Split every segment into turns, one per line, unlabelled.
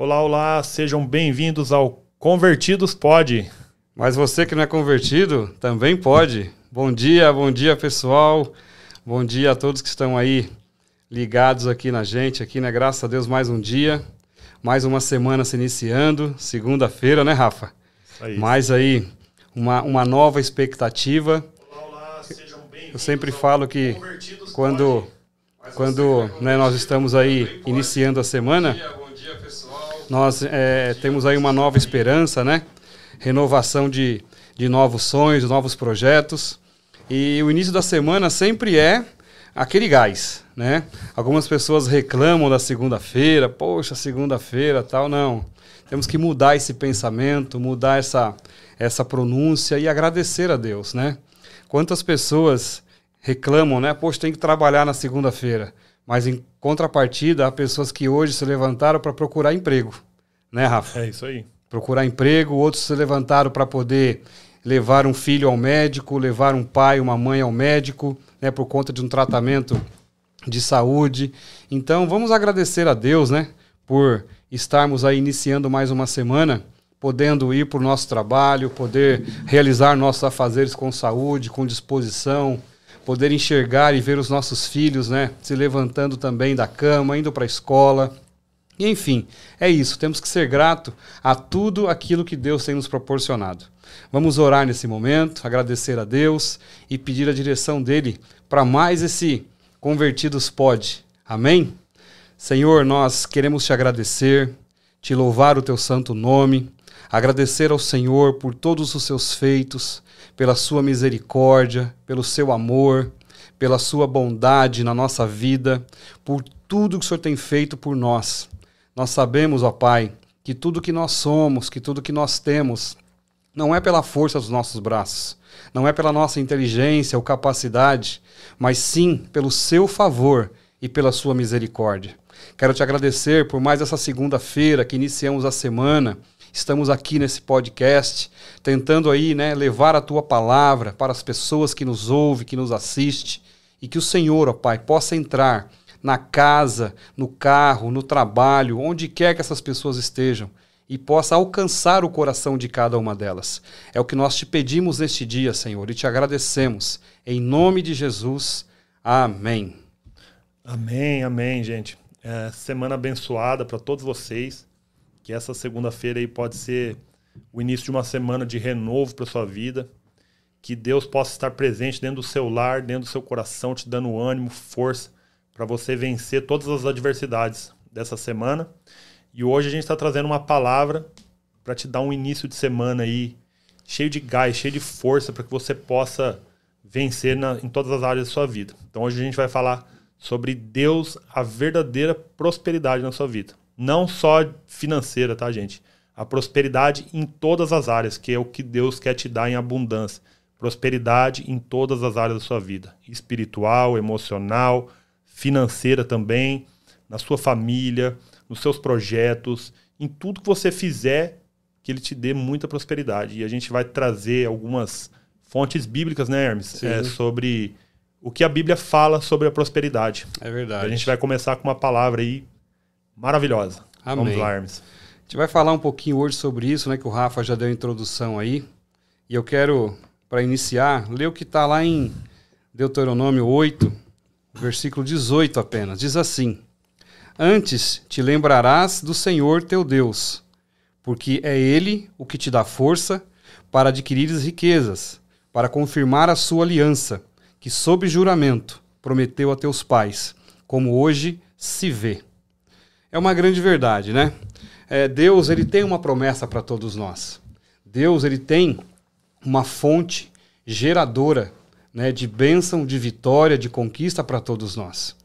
Olá, olá, sejam bem-vindos ao Convertidos Pode.
Mas você que não é convertido também pode. Bom dia, bom dia pessoal. Bom dia a todos que estão aí ligados aqui na gente, aqui, né? Graças a Deus, mais um dia, mais uma semana se iniciando, segunda-feira, né, Rafa?
Aí.
Mais aí uma, uma nova expectativa.
Olá, olá, sejam bem-vindos.
Eu sempre falo que quando, quando né, nós estamos aí iniciando a semana,
Bom dia, pessoal.
Nós é, temos aí uma nova esperança, né? Renovação de, de novos sonhos, novos projetos. E o início da semana sempre é aquele gás, né? Algumas pessoas reclamam da segunda-feira, poxa, segunda-feira, tal, não. Temos que mudar esse pensamento, mudar essa essa pronúncia e agradecer a Deus, né? Quantas pessoas reclamam, né? Poxa, tem que trabalhar na segunda-feira. Mas em contrapartida, há pessoas que hoje se levantaram para procurar emprego, né, Rafa?
É isso aí.
Procurar emprego, outros se levantaram para poder levar um filho ao médico, levar um pai, uma mãe ao médico, né, por conta de um tratamento de saúde. Então, vamos agradecer a Deus, né, por estarmos aí iniciando mais uma semana, podendo ir para o nosso trabalho, poder realizar nossos afazeres com saúde, com disposição, poder enxergar e ver os nossos filhos, né, se levantando também da cama, indo para a escola. E, enfim, é isso. Temos que ser grato a tudo aquilo que Deus tem nos proporcionado. Vamos orar nesse momento, agradecer a Deus e pedir a direção dele para mais esse Convertidos Pode. Amém? Senhor, nós queremos te agradecer, te louvar o teu santo nome, agradecer ao Senhor por todos os seus feitos, pela sua misericórdia, pelo seu amor, pela sua bondade na nossa vida, por tudo que o Senhor tem feito por nós. Nós sabemos, ó Pai, que tudo que nós somos, que tudo que nós temos, não é pela força dos nossos braços, não é pela nossa inteligência ou capacidade, mas sim pelo seu favor e pela sua misericórdia. Quero te agradecer por mais essa segunda-feira que iniciamos a semana. Estamos aqui nesse podcast, tentando aí, né, levar a tua palavra para as pessoas que nos ouvem, que nos assistem, e que o Senhor, ó Pai, possa entrar na casa, no carro, no trabalho, onde quer que essas pessoas estejam, e possa alcançar o coração de cada uma delas. É o que nós te pedimos neste dia, Senhor, e te agradecemos. Em nome de Jesus. Amém.
Amém, amém, gente. É, semana abençoada para todos vocês. Que essa segunda-feira aí pode ser o início de uma semana de renovo para sua vida. Que Deus possa estar presente dentro do seu lar, dentro do seu coração, te dando ânimo, força para você vencer todas as adversidades dessa semana. E hoje a gente está trazendo uma palavra para te dar um início de semana aí cheio de gás, cheio de força para que você possa vencer na, em todas as áreas da sua vida. Então hoje a gente vai falar sobre Deus, a verdadeira prosperidade na sua vida. Não só financeira, tá, gente? A prosperidade em todas as áreas, que é o que Deus quer te dar em abundância. Prosperidade em todas as áreas da sua vida: espiritual, emocional, financeira também, na sua família, nos seus projetos, em tudo que você fizer, que ele te dê muita prosperidade. E a gente vai trazer algumas fontes bíblicas, né, Hermes? É, sobre o que a Bíblia fala sobre a prosperidade.
É verdade.
A gente vai começar com uma palavra aí maravilhosa.
Amém.
Vamos lá, Hermes.
A gente vai falar um pouquinho hoje sobre isso, né? Que o Rafa já deu a introdução aí. E eu quero, para iniciar, ler o que está lá em Deuteronômio 8, versículo 18 apenas. Diz assim: Antes te lembrarás do Senhor teu Deus, porque é Ele o que te dá força para adquirires riquezas, para confirmar a sua aliança, que sob juramento prometeu a teus pais, como hoje se vê. É uma grande verdade, né? É, Deus ele tem uma promessa para todos nós. Deus ele tem uma fonte geradora né, de bênção, de vitória, de conquista para todos nós.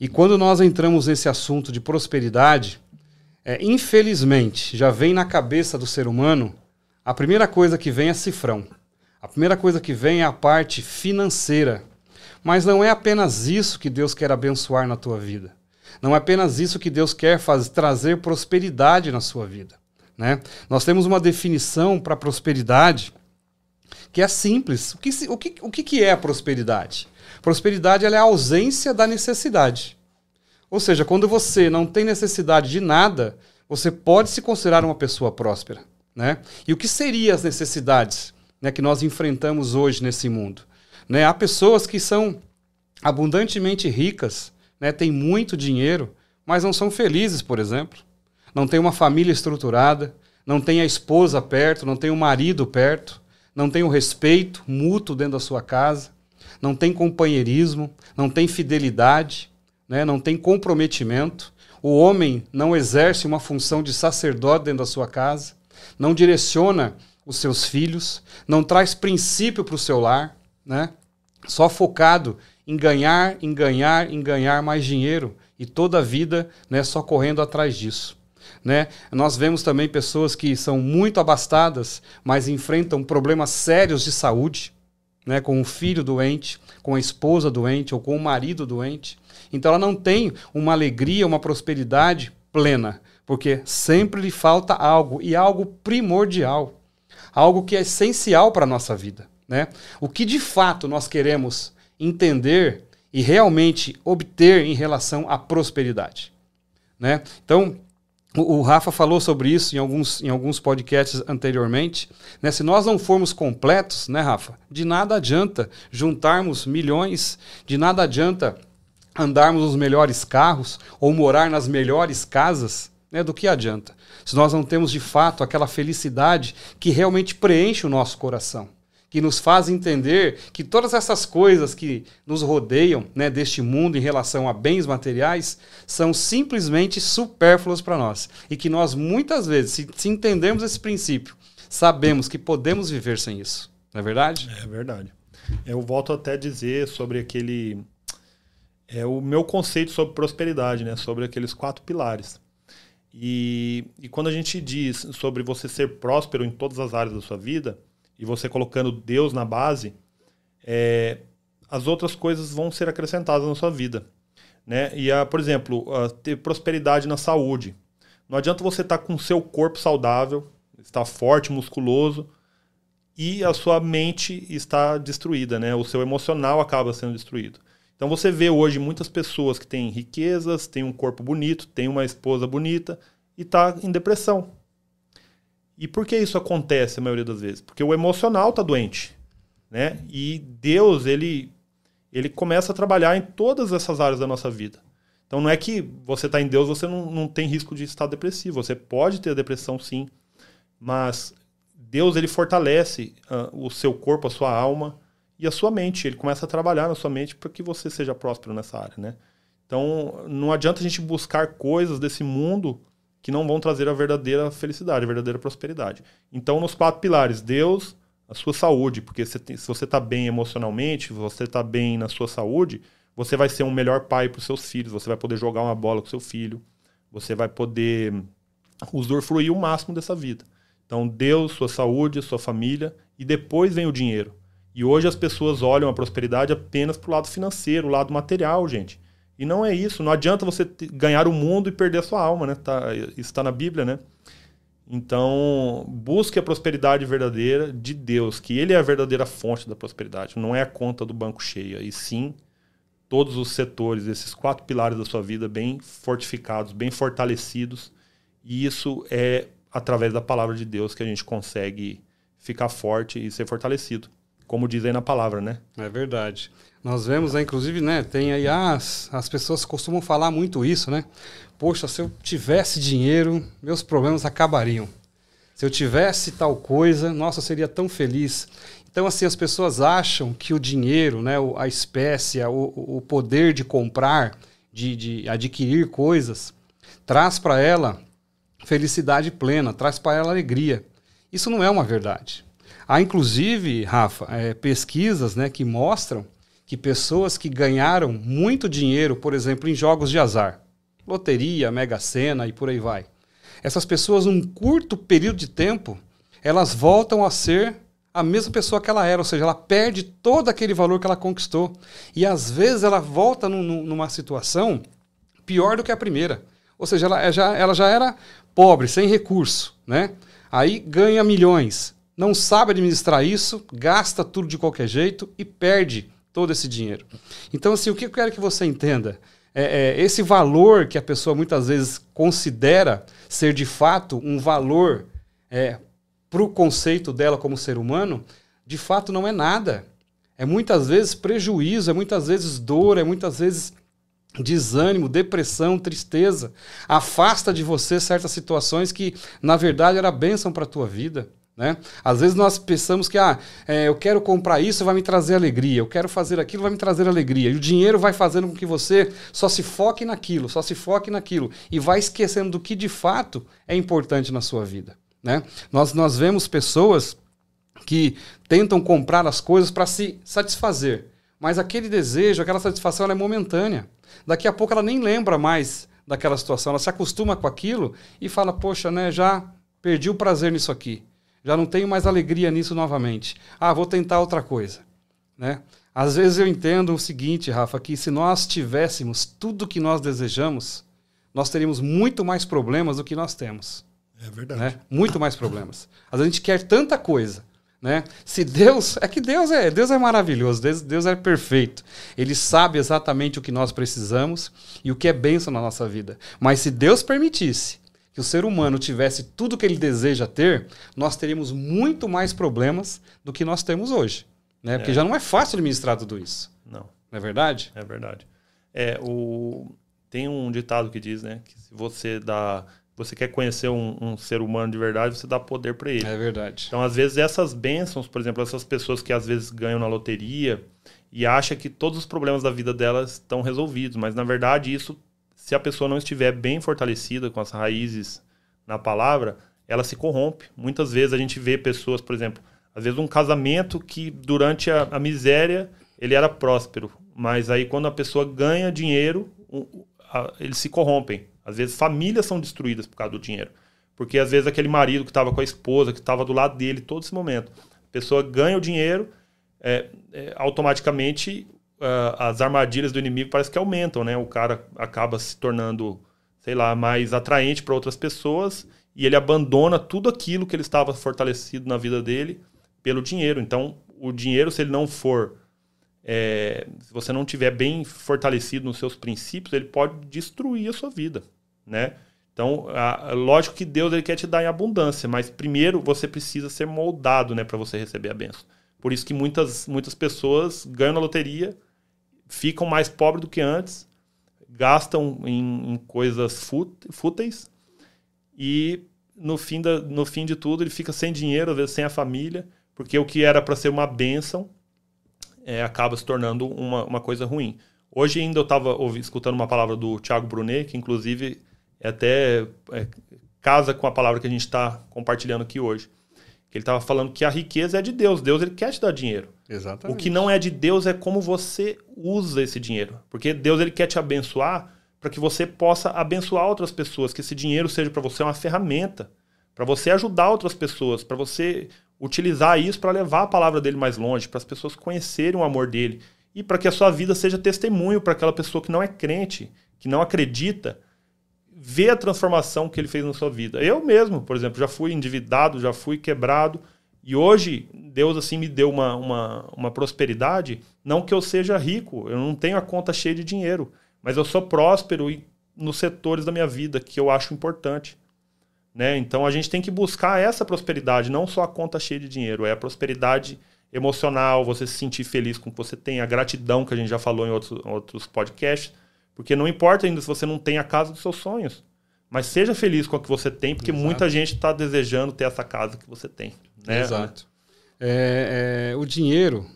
E quando nós entramos nesse assunto de prosperidade, é, infelizmente já vem na cabeça do ser humano a primeira coisa que vem é cifrão. A primeira coisa que vem é a parte financeira. Mas não é apenas isso que Deus quer abençoar na tua vida. Não é apenas isso que Deus quer fazer, trazer prosperidade na sua vida. Né? Nós temos uma definição para prosperidade que é simples. O que, o que, o que é a prosperidade? Prosperidade é a ausência da necessidade. Ou seja, quando você não tem necessidade de nada, você pode se considerar uma pessoa próspera. Né? E o que seriam as necessidades né, que nós enfrentamos hoje nesse mundo? Né? Há pessoas que são abundantemente ricas, né, têm muito dinheiro, mas não são felizes, por exemplo. Não tem uma família estruturada, não tem a esposa perto, não tem o marido perto, não tem o respeito mútuo dentro da sua casa, não tem companheirismo, não tem fidelidade, né, não tem comprometimento. O homem não exerce uma função de sacerdote dentro da sua casa, não direciona os seus filhos, não traz princípio para o seu lar, né? só focado em ganhar, em ganhar, em ganhar mais dinheiro e toda a vida né, só correndo atrás disso. Né? Nós vemos também pessoas que são muito abastadas, mas enfrentam problemas sérios de saúde, né, com o filho doente, com a esposa doente ou com o marido doente. Então ela não tem uma alegria, uma prosperidade plena, porque sempre lhe falta algo e algo primordial, algo que é essencial para a nossa vida. Né? O que de fato nós queremos entender e realmente obter em relação à prosperidade. Né? Então, o, Rafa falou sobre isso em alguns, em alguns podcasts anteriormente. Né? Se nós não formos completos, né, Rafa? De nada adianta juntarmos milhões, de nada adianta andarmos nos melhores carros ou morar nas melhores casas, né? Do que adianta? Se nós não temos de fato aquela felicidade que realmente preenche o nosso coração que nos faz entender que todas essas coisas que nos rodeiam né, deste mundo em relação a bens materiais são simplesmente supérfluas para nós. E que nós, muitas vezes, se, se entendermos esse princípio, sabemos que podemos viver sem isso. Não é verdade?
É verdade. Eu volto até a dizer sobre aquele. É o meu conceito sobre prosperidade, né? Sobre aqueles quatro pilares. E, e quando a gente diz sobre você ser próspero em todas as áreas da sua vida, e você colocando Deus na base, é, as outras coisas vão ser acrescentadas na sua vida. Né? E, a, por exemplo, a ter prosperidade na saúde. Não adianta você estar tá com o seu corpo saudável, estar forte, musculoso, e a sua mente está destruída, né? O seu emocional acaba sendo destruído. Então você vê hoje muitas pessoas que têm riquezas, têm um corpo bonito, têm uma esposa bonita e está em depressão. E por que isso acontece a maioria das vezes? Porque o emocional está doente, né? E Deus, ele ele começa a trabalhar em todas essas áreas da nossa vida. Então não é que você está em Deus, você não, não tem risco de estar depressivo. Você pode ter depressão sim, mas Deus ele fortalece uh, o seu corpo, a sua alma e a sua mente. Ele começa a trabalhar na sua mente para que você seja próspero nessa área, né? Então não adianta a gente buscar coisas desse mundo que não vão trazer a verdadeira felicidade, a verdadeira prosperidade. Então, nos quatro pilares, Deus, a sua saúde, porque se você está bem emocionalmente, você está bem na sua saúde, você vai ser um melhor pai para os seus filhos, você vai poder jogar uma bola com seu filho, você vai poder usufruir o máximo dessa vida. Então, Deus, sua saúde, sua família, e depois vem o dinheiro. E hoje as pessoas olham a prosperidade apenas para o lado financeiro, o lado material, gente. E não é isso. Não adianta você ganhar o mundo e perder a sua alma, né? Tá, isso está na Bíblia, né? Então, busque a prosperidade verdadeira de Deus, que Ele é a verdadeira fonte da prosperidade. Não é a conta do banco cheia, e sim todos os setores, esses quatro pilares da sua vida bem fortificados, bem fortalecidos. E isso é através da palavra de Deus que a gente consegue ficar forte e ser fortalecido. Como diz aí na palavra, né?
É verdade. Nós vemos, né, inclusive, né, tem aí as, as pessoas costumam falar muito isso, né? Poxa, se eu tivesse dinheiro, meus problemas acabariam. Se eu tivesse tal coisa, nossa, eu seria tão feliz. Então, assim, as pessoas acham que o dinheiro, né, a espécie, o, o poder de comprar, de, de adquirir coisas, traz para ela felicidade plena, traz para ela alegria. Isso não é uma verdade. Há, inclusive, Rafa, é, pesquisas né, que mostram que pessoas que ganharam muito dinheiro, por exemplo, em jogos de azar, loteria, mega sena e por aí vai, essas pessoas, num curto período de tempo, elas voltam a ser a mesma pessoa que ela era, ou seja, ela perde todo aquele valor que ela conquistou. E às vezes ela volta num, numa situação pior do que a primeira. Ou seja, ela já, ela já era pobre, sem recurso, né? Aí ganha milhões, não sabe administrar isso, gasta tudo de qualquer jeito e perde todo esse dinheiro. Então, assim, o que eu quero que você entenda? É, é, esse valor que a pessoa muitas vezes considera ser de fato um valor é, para o conceito dela como ser humano, de fato não é nada. É muitas vezes prejuízo, é muitas vezes dor, é muitas vezes desânimo, depressão, tristeza. Afasta de você certas situações que, na verdade, era bênção para a tua vida. Né? Às vezes nós pensamos que ah, é, eu quero comprar isso, vai me trazer alegria, eu quero fazer aquilo, vai me trazer alegria. E o dinheiro vai fazendo com que você só se foque naquilo, só se foque naquilo. E vai esquecendo do que de fato é importante na sua vida. Né? Nós, nós vemos pessoas que tentam comprar as coisas para se satisfazer. Mas aquele desejo, aquela satisfação é momentânea. Daqui a pouco ela nem lembra mais daquela situação, ela se acostuma com aquilo e fala: Poxa, né, já perdi o prazer nisso aqui já não tenho mais alegria nisso novamente. Ah, vou tentar outra coisa. Né? Às vezes eu entendo o seguinte, Rafa, que se nós tivéssemos tudo o que nós desejamos, nós teríamos muito mais problemas do que nós temos.
É verdade.
Né? Muito mais problemas. Às vezes a gente quer tanta coisa. Né? Se Deus. É que Deus é, Deus é maravilhoso, Deus, Deus é perfeito. Ele sabe exatamente o que nós precisamos e o que é bênção na nossa vida. Mas se Deus permitisse que o ser humano tivesse tudo que ele deseja ter, nós teríamos muito mais problemas do que nós temos hoje. Né? Porque é. já não é fácil administrar tudo isso.
Não.
Não é verdade?
É verdade. É, o... Tem um ditado que diz, né? Que se você dá. Você quer conhecer um, um ser humano de verdade, você dá poder para ele.
É verdade.
Então, às vezes, essas bênçãos, por exemplo, essas pessoas que às vezes ganham na loteria e acham que todos os problemas da vida delas estão resolvidos, mas na verdade isso se a pessoa não estiver bem fortalecida com as raízes na palavra, ela se corrompe. Muitas vezes a gente vê pessoas, por exemplo, às vezes um casamento que durante a, a miséria ele era próspero, mas aí quando a pessoa ganha dinheiro, eles se corrompem. Às vezes famílias são destruídas por causa do dinheiro. Porque às vezes aquele marido que estava com a esposa, que estava do lado dele todo esse momento, a pessoa ganha o dinheiro, é, é, automaticamente uh, as armadilhas do inimigo parece que aumentam, né? O cara acaba se tornando, sei lá, mais atraente para outras pessoas e ele abandona tudo aquilo que ele estava fortalecido na vida dele pelo dinheiro. Então, o dinheiro, se ele não for, é, se você não tiver bem fortalecido nos seus princípios, ele pode destruir a sua vida, né? Então, a, lógico que Deus ele quer te dar em abundância, mas primeiro você precisa ser moldado, né, para você receber a benção. Por isso que muitas, muitas pessoas ganham na loteria ficam mais pobres do que antes, gastam em, em coisas fúteis e no fim, da, no fim de tudo ele fica sem dinheiro, às vezes sem a família, porque o que era para ser uma bênção é, acaba se tornando uma, uma coisa ruim. Hoje ainda eu estava escutando uma palavra do Thiago Brunet, que inclusive é até é, casa com a palavra que a gente está compartilhando aqui hoje. Ele estava falando que a riqueza é de Deus. Deus ele quer te dar dinheiro.
Exatamente.
O que não é de Deus é como você usa esse dinheiro. Porque Deus ele quer te abençoar para que você possa abençoar outras pessoas, que esse dinheiro seja para você uma ferramenta, para você ajudar outras pessoas, para você utilizar isso para levar a palavra dele mais longe, para as pessoas conhecerem o amor dele e para que a sua vida seja testemunho para aquela pessoa que não é crente, que não acredita, ver a transformação que ele fez na sua vida. Eu mesmo, por exemplo, já fui endividado, já fui quebrado, e hoje Deus assim me deu uma, uma, uma prosperidade, não que eu seja rico, eu não tenho a conta cheia de dinheiro, mas eu sou próspero nos setores da minha vida que eu acho importante. Né? Então a gente tem que buscar essa prosperidade, não só a conta cheia de dinheiro, é a prosperidade emocional, você se sentir feliz com o que você tem, a gratidão que a gente já falou em outros, outros podcasts porque não importa ainda se você não tem a casa dos seus sonhos. Mas seja feliz com o que você tem, porque Exato. muita gente está desejando ter essa casa que você tem. Né?
Exato. É, é, o dinheiro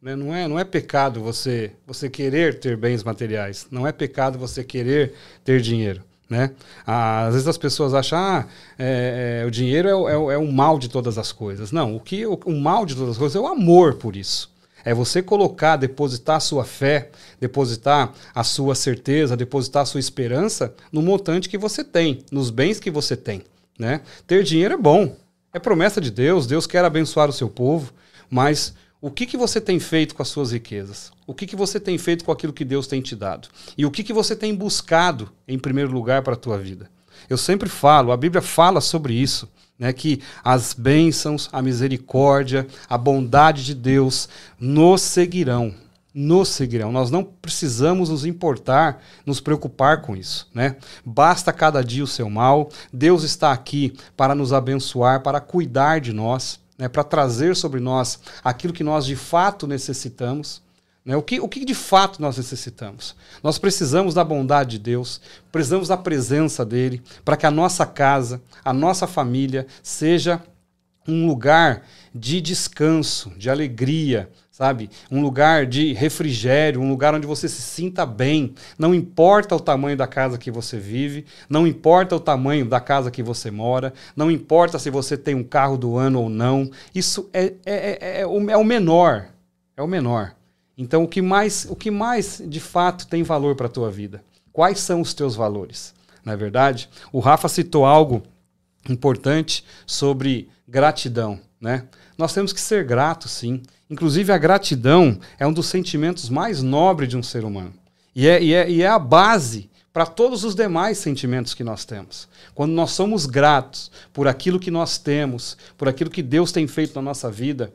né, não, é, não é pecado você, você querer ter bens materiais. Não é pecado você querer ter dinheiro. Né? Às vezes as pessoas acham ah, é, é o dinheiro é, é, é, o mal de todas as coisas. Não, o que o, o mal de todas as coisas é o amor por isso. É você colocar, depositar a sua fé, depositar a sua certeza, depositar a sua esperança no montante que você tem, nos bens que você tem. Né? Ter dinheiro é bom, é promessa de Deus, Deus quer abençoar o seu povo, mas o que, que você tem feito com as suas riquezas? O que, que você tem feito com aquilo que Deus tem te dado? E o que, que você tem buscado em primeiro lugar para a tua vida? Eu sempre falo, a Bíblia fala sobre isso né, que as bênçãos, a misericórdia, a bondade de Deus nos seguirão. nos seguirão. Nós não precisamos nos importar, nos preocupar com isso, né? Basta cada dia o seu mal. Deus está aqui para nos abençoar, para cuidar de nós, né? Para trazer sobre nós aquilo que nós de fato necessitamos. Né? O, que, o que de fato nós necessitamos? Nós precisamos da bondade de Deus, precisamos da presença dele, para que a nossa casa, a nossa família seja um lugar de descanso, de alegria, sabe? Um lugar de refrigério, um lugar onde você se sinta bem. Não importa o tamanho da casa que você vive, não importa o tamanho da casa que você mora, não importa se você tem um carro do ano ou não. Isso é, é, é, é, o, é o menor. É o menor. Então, o que mais, o que mais de fato tem valor para a tua vida? Quais são os teus valores? Não é verdade? O Rafa citou algo importante sobre gratidão, né? Nós temos que ser gratos, sim. Inclusive, a gratidão é um dos sentimentos mais nobres de um ser humano. E é, e é, e é a base para todos os demais sentimentos que nós temos. Quando nós somos gratos por aquilo que nós temos, por aquilo que Deus tem feito na nossa vida,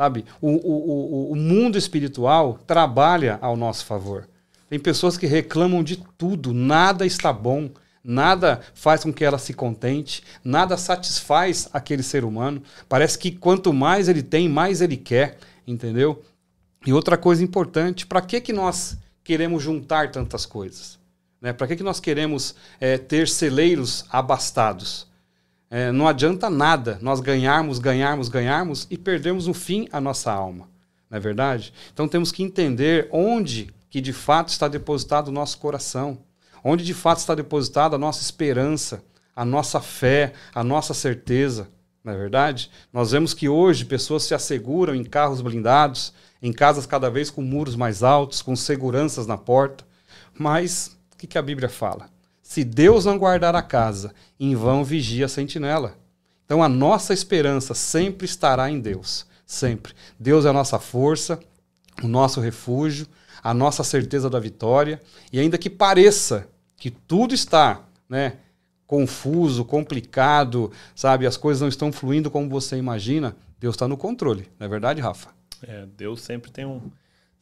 sabe? O, o, o, o mundo espiritual trabalha ao nosso favor. Tem pessoas que reclamam de tudo, nada está bom, Nada faz com que ela se contente, nada satisfaz aquele ser humano. Parece que quanto mais ele tem, mais ele quer, entendeu? E outra coisa importante, para que, que nós queremos juntar tantas coisas? Né? Para que, que nós queremos é, ter celeiros abastados? É, não adianta nada nós ganharmos, ganharmos, ganharmos e perdermos no fim a nossa alma. Não é verdade? Então temos que entender onde que de fato está depositado o nosso coração onde de fato está depositada a nossa esperança, a nossa fé, a nossa certeza. Não é verdade? Nós vemos que hoje pessoas se asseguram em carros blindados, em casas cada vez com muros mais altos, com seguranças na porta. Mas o que, que a Bíblia fala? Se Deus não guardar a casa, em vão vigia a sentinela. Então a nossa esperança sempre estará em Deus. Sempre. Deus é a nossa força, o nosso refúgio, a nossa certeza da vitória, e ainda que pareça que tudo está, né, confuso, complicado, sabe, as coisas não estão fluindo como você imagina, Deus está no controle, não é verdade, Rafa?
É, Deus sempre tem um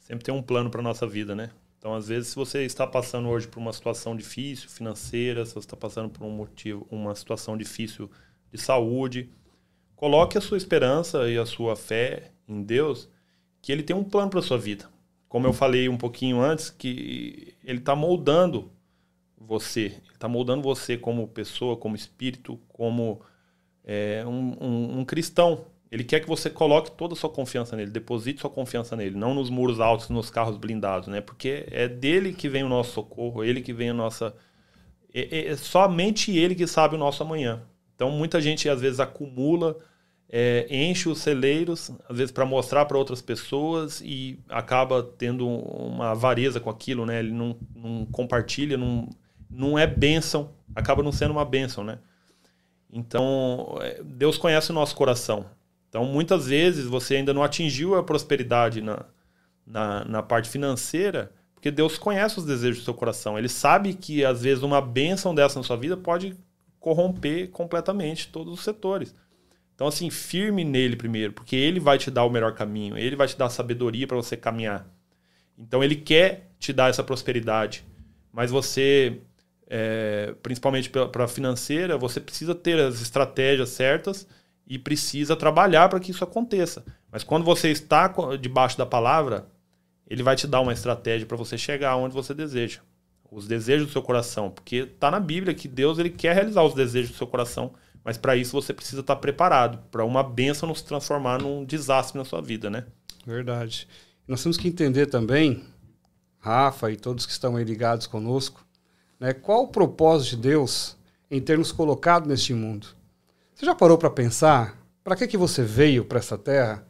sempre tem um plano para nossa vida, né? Então, às vezes, se você está passando hoje por uma situação difícil financeira, se você está passando por um motivo, uma situação difícil de saúde, coloque a sua esperança e a sua fé em Deus, que Ele tem um plano para sua vida como eu falei um pouquinho antes, que ele está moldando você. Ele está moldando você como pessoa, como espírito, como é, um, um, um, cristão. Ele quer que você coloque toda a sua confiança nele, deposite sua confiança nele, não nos muros altos, nos carros blindados, né? Porque é dele que vem o nosso socorro, ele que vem a nossa. É, é, é somente ele que sabe o nosso amanhã. Então muita gente às vezes acumula é, enche os celeiros, às vezes para mostrar para outras pessoas e acaba tendo uma avareza com aquilo, né? Ele não, não compartilha, não, não é bênção, acaba não sendo uma bênção, né? Então, é, Deus conhece o nosso coração. Então, muitas vezes você ainda não atingiu a prosperidade na, na, na parte financeira, porque Deus conhece os desejos do seu coração. Ele sabe que, às vezes, uma bênção dessa na sua vida pode corromper completamente todos os setores. Então, assim, firme nele primeiro, porque ele vai te dar o melhor caminho, ele vai te dar sabedoria para você caminhar. Então, ele quer te dar essa prosperidade, mas você, é, principalmente para a financeira, você precisa ter as estratégias certas e precisa trabalhar para que isso aconteça. Mas quando você está debaixo da palavra, ele vai te dar uma estratégia para você chegar onde você deseja. Os desejos do seu coração, porque está na Bíblia que Deus ele quer realizar os desejos do seu coração mas para isso você precisa estar tá preparado para uma benção não se transformar num desastre na sua vida, né?
Verdade. Nós temos que entender também, Rafa e todos que estão aí ligados conosco, né, qual o propósito de Deus em ter nos colocado neste mundo. Você já parou para pensar para que, que você veio para essa terra?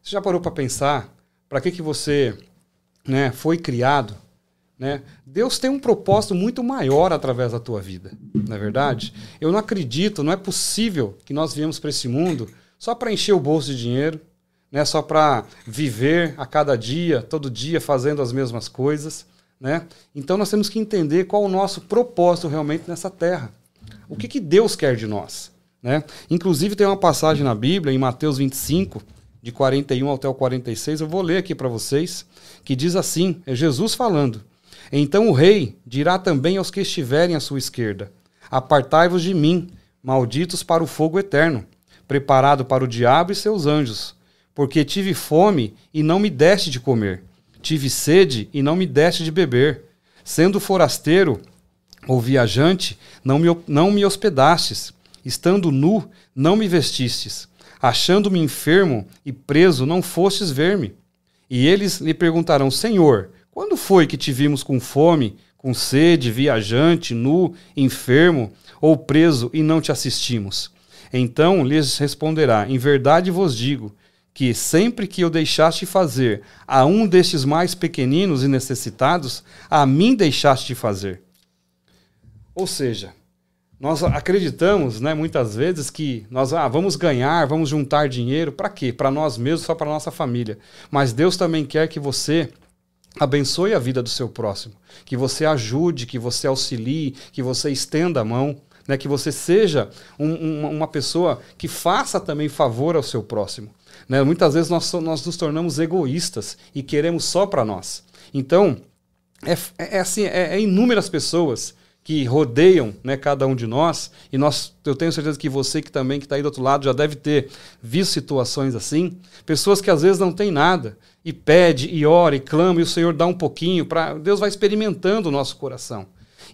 Você já parou para pensar para que, que você né, foi criado? Né? Deus tem um propósito muito maior através da tua vida, não é verdade? Eu não acredito, não é possível que nós viemos para esse mundo só para encher o bolso de dinheiro, né? só para viver a cada dia, todo dia, fazendo as mesmas coisas. Né? Então nós temos que entender qual o nosso propósito realmente nessa terra. O que, que Deus quer de nós? Né? Inclusive tem uma passagem na Bíblia, em Mateus 25, de 41 até o 46, eu vou ler aqui para vocês, que diz assim: é Jesus falando. Então o rei dirá também aos que estiverem à sua esquerda: Apartai-vos de mim, malditos para o fogo eterno, preparado para o diabo e seus anjos. Porque tive fome e não me deste de comer, tive sede e não me deste de beber. Sendo forasteiro ou viajante, não me, não me hospedastes. Estando nu, não me vestistes. Achando-me enfermo e preso, não fostes ver-me. E eles lhe perguntarão: Senhor, quando foi que te vimos com fome, com sede, viajante, nu, enfermo ou preso e não te assistimos? Então lhes responderá: Em verdade vos digo que sempre que eu deixaste fazer a um destes mais pequeninos e necessitados, a mim deixaste de fazer. Ou seja, nós acreditamos, né, muitas vezes que nós ah, vamos ganhar, vamos juntar dinheiro para quê? Para nós mesmos, só para nossa família. Mas Deus também quer que você abençoe a vida do seu próximo, que você ajude, que você auxilie, que você estenda a mão, né, que você seja um, um, uma pessoa que faça também favor ao seu próximo. Né? Muitas vezes nós, nós nos tornamos egoístas e queremos só para nós. Então, é, é, é assim, é, é inúmeras pessoas que rodeiam né, cada um de nós, e nós, eu tenho certeza que você que também que está aí do outro lado já deve ter visto situações assim, pessoas que às vezes não têm nada, e pede, e ora, e clama, e o Senhor dá um pouquinho, para Deus vai experimentando o nosso coração.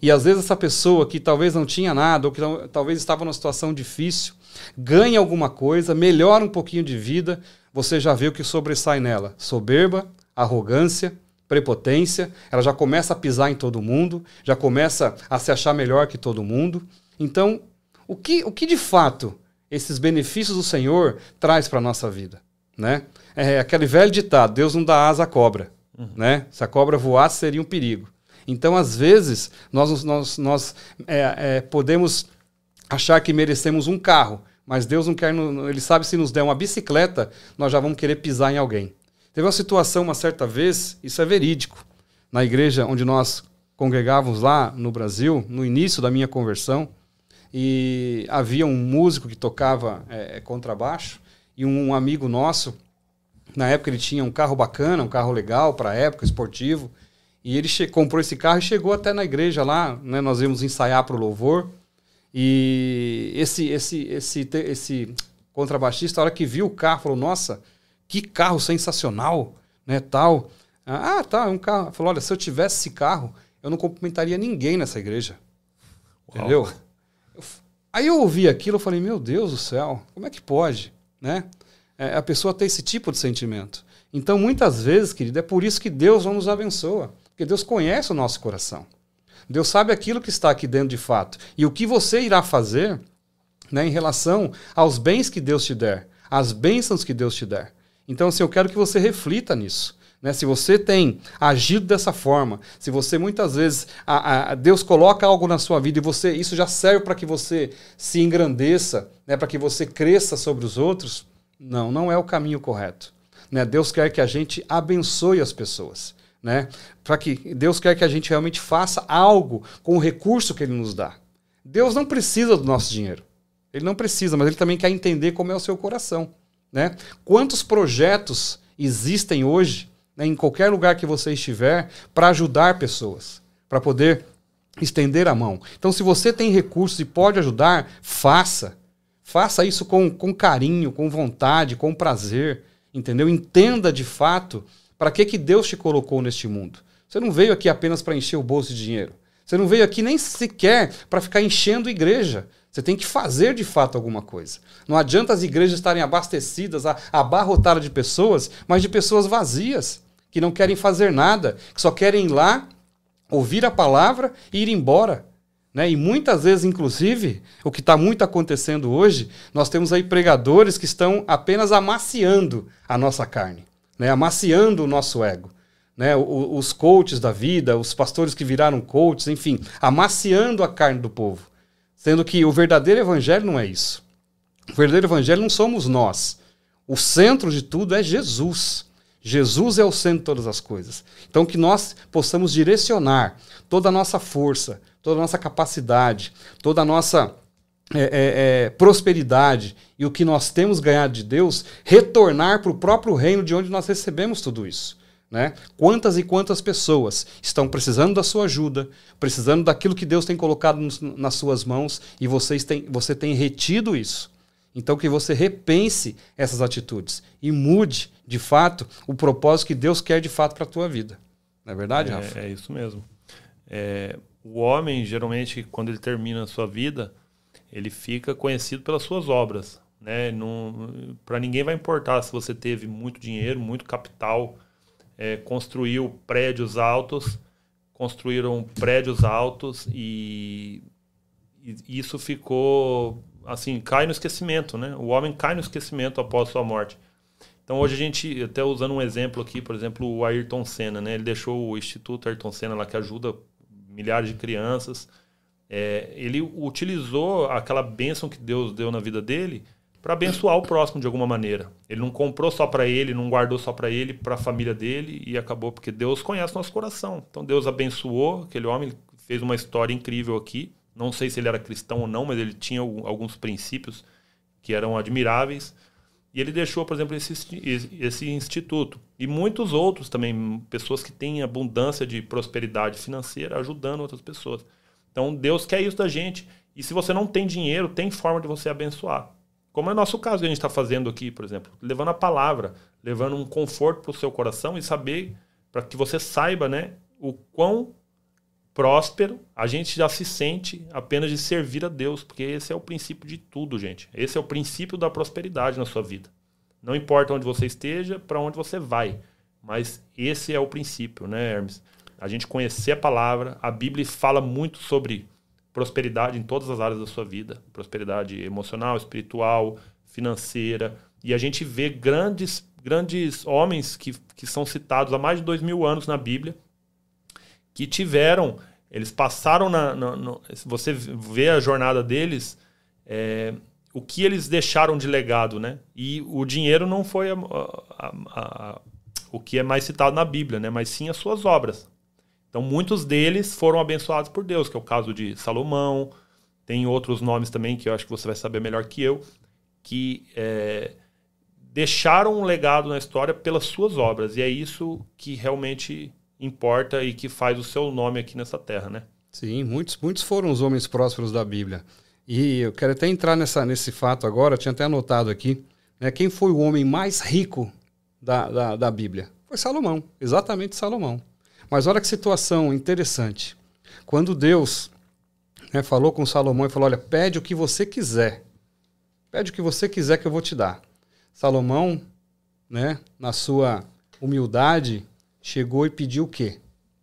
E às vezes essa pessoa que talvez não tinha nada, ou que não, talvez estava numa situação difícil, ganha alguma coisa, melhora um pouquinho de vida, você já vê o que sobressai nela: soberba, arrogância, prepotência, ela já começa a pisar em todo mundo, já começa a se achar melhor que todo mundo. Então, o que, o que de fato esses benefícios do Senhor traz para a nossa vida? Né? É aquele velho ditado: Deus não dá asa à cobra. Uhum. Né? Se a cobra voasse, seria um perigo. Então, às vezes, nós, nós, nós é, é, podemos achar que merecemos um carro, mas Deus não quer, Ele sabe se nos der uma bicicleta, nós já vamos querer pisar em alguém. Teve uma situação uma certa vez, isso é verídico, na igreja onde nós congregávamos lá no Brasil, no início da minha conversão, e havia um músico que tocava é, contrabaixo e um amigo nosso, na época ele tinha um carro bacana, um carro legal para a época, esportivo, e ele comprou esse carro e chegou até na igreja lá, né, nós íamos ensaiar para o louvor, e esse, esse, esse, esse contrabaixista, a hora que viu o carro, falou, nossa, que carro sensacional, né, tal. Ah, tá, é um carro. Falou, olha, se eu tivesse esse carro, eu não cumprimentaria ninguém nessa igreja. Uau. Entendeu? Eu, aí eu ouvi aquilo, eu falei, meu Deus do céu, como é que pode, né? É, a pessoa ter esse tipo de sentimento. Então, muitas vezes, querido, é por isso que Deus não nos abençoa. Porque Deus conhece o nosso coração. Deus sabe aquilo que está aqui dentro de fato. E o que você irá fazer né, em relação aos bens que Deus te der, às bênçãos que Deus te der. Então, assim, eu quero que você reflita nisso. Né? Se você tem agido dessa forma, se você muitas vezes a, a, Deus coloca algo na sua vida e você isso já serve para que você se engrandeça, né? para que você cresça sobre os outros, não, não é o caminho correto. Né? Deus quer que a gente abençoe as pessoas. Né? Para que Deus quer que a gente realmente faça algo com o recurso que Ele nos dá. Deus não precisa do nosso dinheiro. Ele não precisa, mas Ele também quer entender como é o seu coração. Né? Quantos projetos existem hoje, né, em qualquer lugar que você estiver, para ajudar pessoas, para poder estender a mão. Então, se você tem recursos e pode ajudar, faça. Faça isso com, com carinho, com vontade, com prazer, entendeu? Entenda de fato para que, que Deus te colocou neste mundo. Você não veio aqui apenas para encher o bolso de dinheiro. Você não veio aqui nem sequer para ficar enchendo igreja. Você tem que fazer de fato alguma coisa. Não adianta as igrejas estarem abastecidas, abarrotadas de pessoas, mas de pessoas vazias, que não querem fazer nada, que só querem ir lá, ouvir a palavra e ir embora. Né? E muitas vezes, inclusive, o que está muito acontecendo hoje, nós temos aí pregadores que estão apenas amaciando a nossa carne, né? amaciando o nosso ego. Né? Os coaches da vida, os pastores que viraram coaches, enfim, amaciando a carne do povo. Sendo que o verdadeiro evangelho não é isso. O verdadeiro evangelho não somos nós. O centro de tudo é Jesus. Jesus é o centro de todas as coisas. Então, que nós possamos direcionar toda a nossa força, toda a nossa capacidade, toda a nossa é, é, é, prosperidade e o que nós temos ganhado de Deus, retornar para o próprio reino de onde nós recebemos tudo isso. Né? Quantas e quantas pessoas estão precisando da sua ajuda, precisando daquilo que Deus tem colocado nos, nas suas mãos e vocês têm, você tem retido isso. Então que você repense essas atitudes e mude, de fato, o propósito que Deus quer de fato para a tua vida. Não é verdade, Rafa?
É, é isso mesmo. É, o homem, geralmente, quando ele termina a sua vida, ele fica conhecido pelas suas obras. Né? Para ninguém vai importar se você teve muito dinheiro, muito capital, é, construiu prédios altos, construíram prédios altos e, e, isso ficou assim cai no esquecimento, né? O homem cai no esquecimento após sua morte. Então hoje a gente até usando um exemplo aqui, por exemplo, o Ayrton Senna, né? Ele deixou o Instituto Ayrton Senna lá que ajuda milhares de crianças. É, ele utilizou aquela bênção que Deus deu na vida dele para abençoar o próximo de alguma maneira. Ele não comprou só para ele, não guardou só para ele, para a família dele e acabou porque Deus conhece nosso coração. Então Deus abençoou aquele homem, fez uma história incrível aqui. Não sei se ele era cristão ou não, mas ele tinha alguns princípios que eram admiráveis. E ele deixou, por exemplo, esse, esse instituto. E muitos outros também, pessoas que têm abundância de prosperidade financeira, ajudando outras pessoas. Então Deus quer isso da gente. E se você não tem dinheiro, tem forma de você abençoar. Como é nosso caso que a gente está fazendo aqui, por exemplo, levando a palavra, levando um conforto para o seu coração e saber, para que você saiba né, o quão próspero a gente já se sente apenas de servir a Deus, porque esse é o princípio de tudo, gente. Esse é o princípio da prosperidade na sua vida. Não importa onde você esteja, para onde você vai, mas esse é o princípio, né, Hermes? A gente conhecer a palavra, a Bíblia fala muito sobre prosperidade em todas as áreas da sua vida, prosperidade emocional, espiritual, financeira, e a gente vê grandes grandes homens que, que são citados há mais de dois mil anos na Bíblia, que tiveram, eles passaram na, na no, você vê a jornada deles, é, o que eles deixaram de legado, né? E o dinheiro não foi a, a, a, o que é mais citado na Bíblia, né? Mas sim as suas obras. Então, muitos deles foram abençoados por Deus, que é o caso de Salomão. Tem outros nomes também que eu acho que você vai saber melhor que eu, que é, deixaram um legado na história pelas suas obras. E é isso que realmente importa e que faz o seu nome aqui nessa terra, né?
Sim, muitos, muitos foram os homens prósperos da Bíblia. E eu quero até entrar nessa, nesse fato agora, tinha até anotado aqui. Né, quem foi o homem mais rico da, da, da Bíblia? Foi Salomão, exatamente Salomão. Mas olha que situação interessante. Quando Deus né, falou com Salomão e falou: Olha, pede o que você quiser. Pede o que você quiser que eu vou te dar. Salomão, né, na sua humildade, chegou e pediu o quê?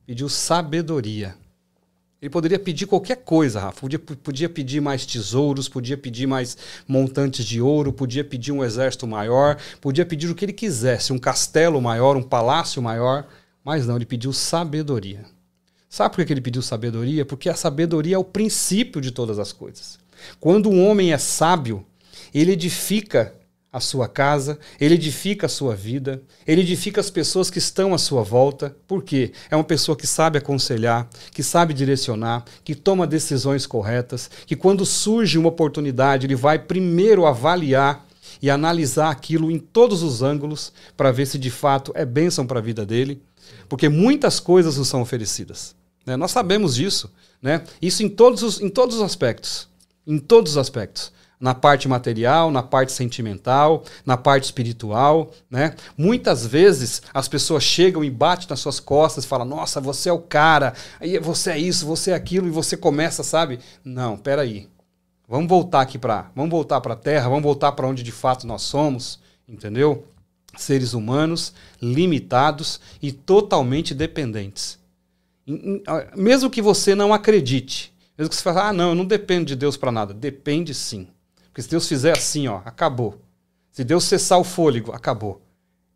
Pediu sabedoria. Ele poderia pedir qualquer coisa, Rafa. Podia, podia pedir mais tesouros, podia pedir mais montantes de ouro, podia pedir um exército maior, podia pedir o que ele quisesse, um castelo maior, um palácio maior. Mas não, ele pediu sabedoria. Sabe por que ele pediu sabedoria? Porque a sabedoria é o princípio de todas as coisas. Quando um homem é sábio, ele edifica a sua casa, ele edifica a sua vida, ele edifica as pessoas que estão à sua volta. Por quê? É uma pessoa que sabe aconselhar, que sabe direcionar, que toma decisões corretas, que quando surge uma oportunidade, ele vai primeiro avaliar e analisar aquilo em todos os ângulos para ver se de fato é bênção para a vida dele porque muitas coisas nos são oferecidas. Né? Nós sabemos disso. Né? Isso em todos, os, em todos os aspectos. Em todos os aspectos. Na parte material, na parte sentimental, na parte espiritual. Né? Muitas vezes as pessoas chegam e batem nas suas costas e falam: Nossa, você é o cara, você é isso, você é aquilo, e você começa, sabe? Não, peraí. Vamos voltar aqui para, vamos voltar para a Terra, vamos voltar para onde de fato nós somos, entendeu? seres humanos limitados e totalmente dependentes. Mesmo que você não acredite, mesmo que você fale, ah, não, eu não dependo de Deus para nada. Depende sim. Porque se Deus fizer assim, ó, acabou. Se Deus cessar o fôlego, acabou.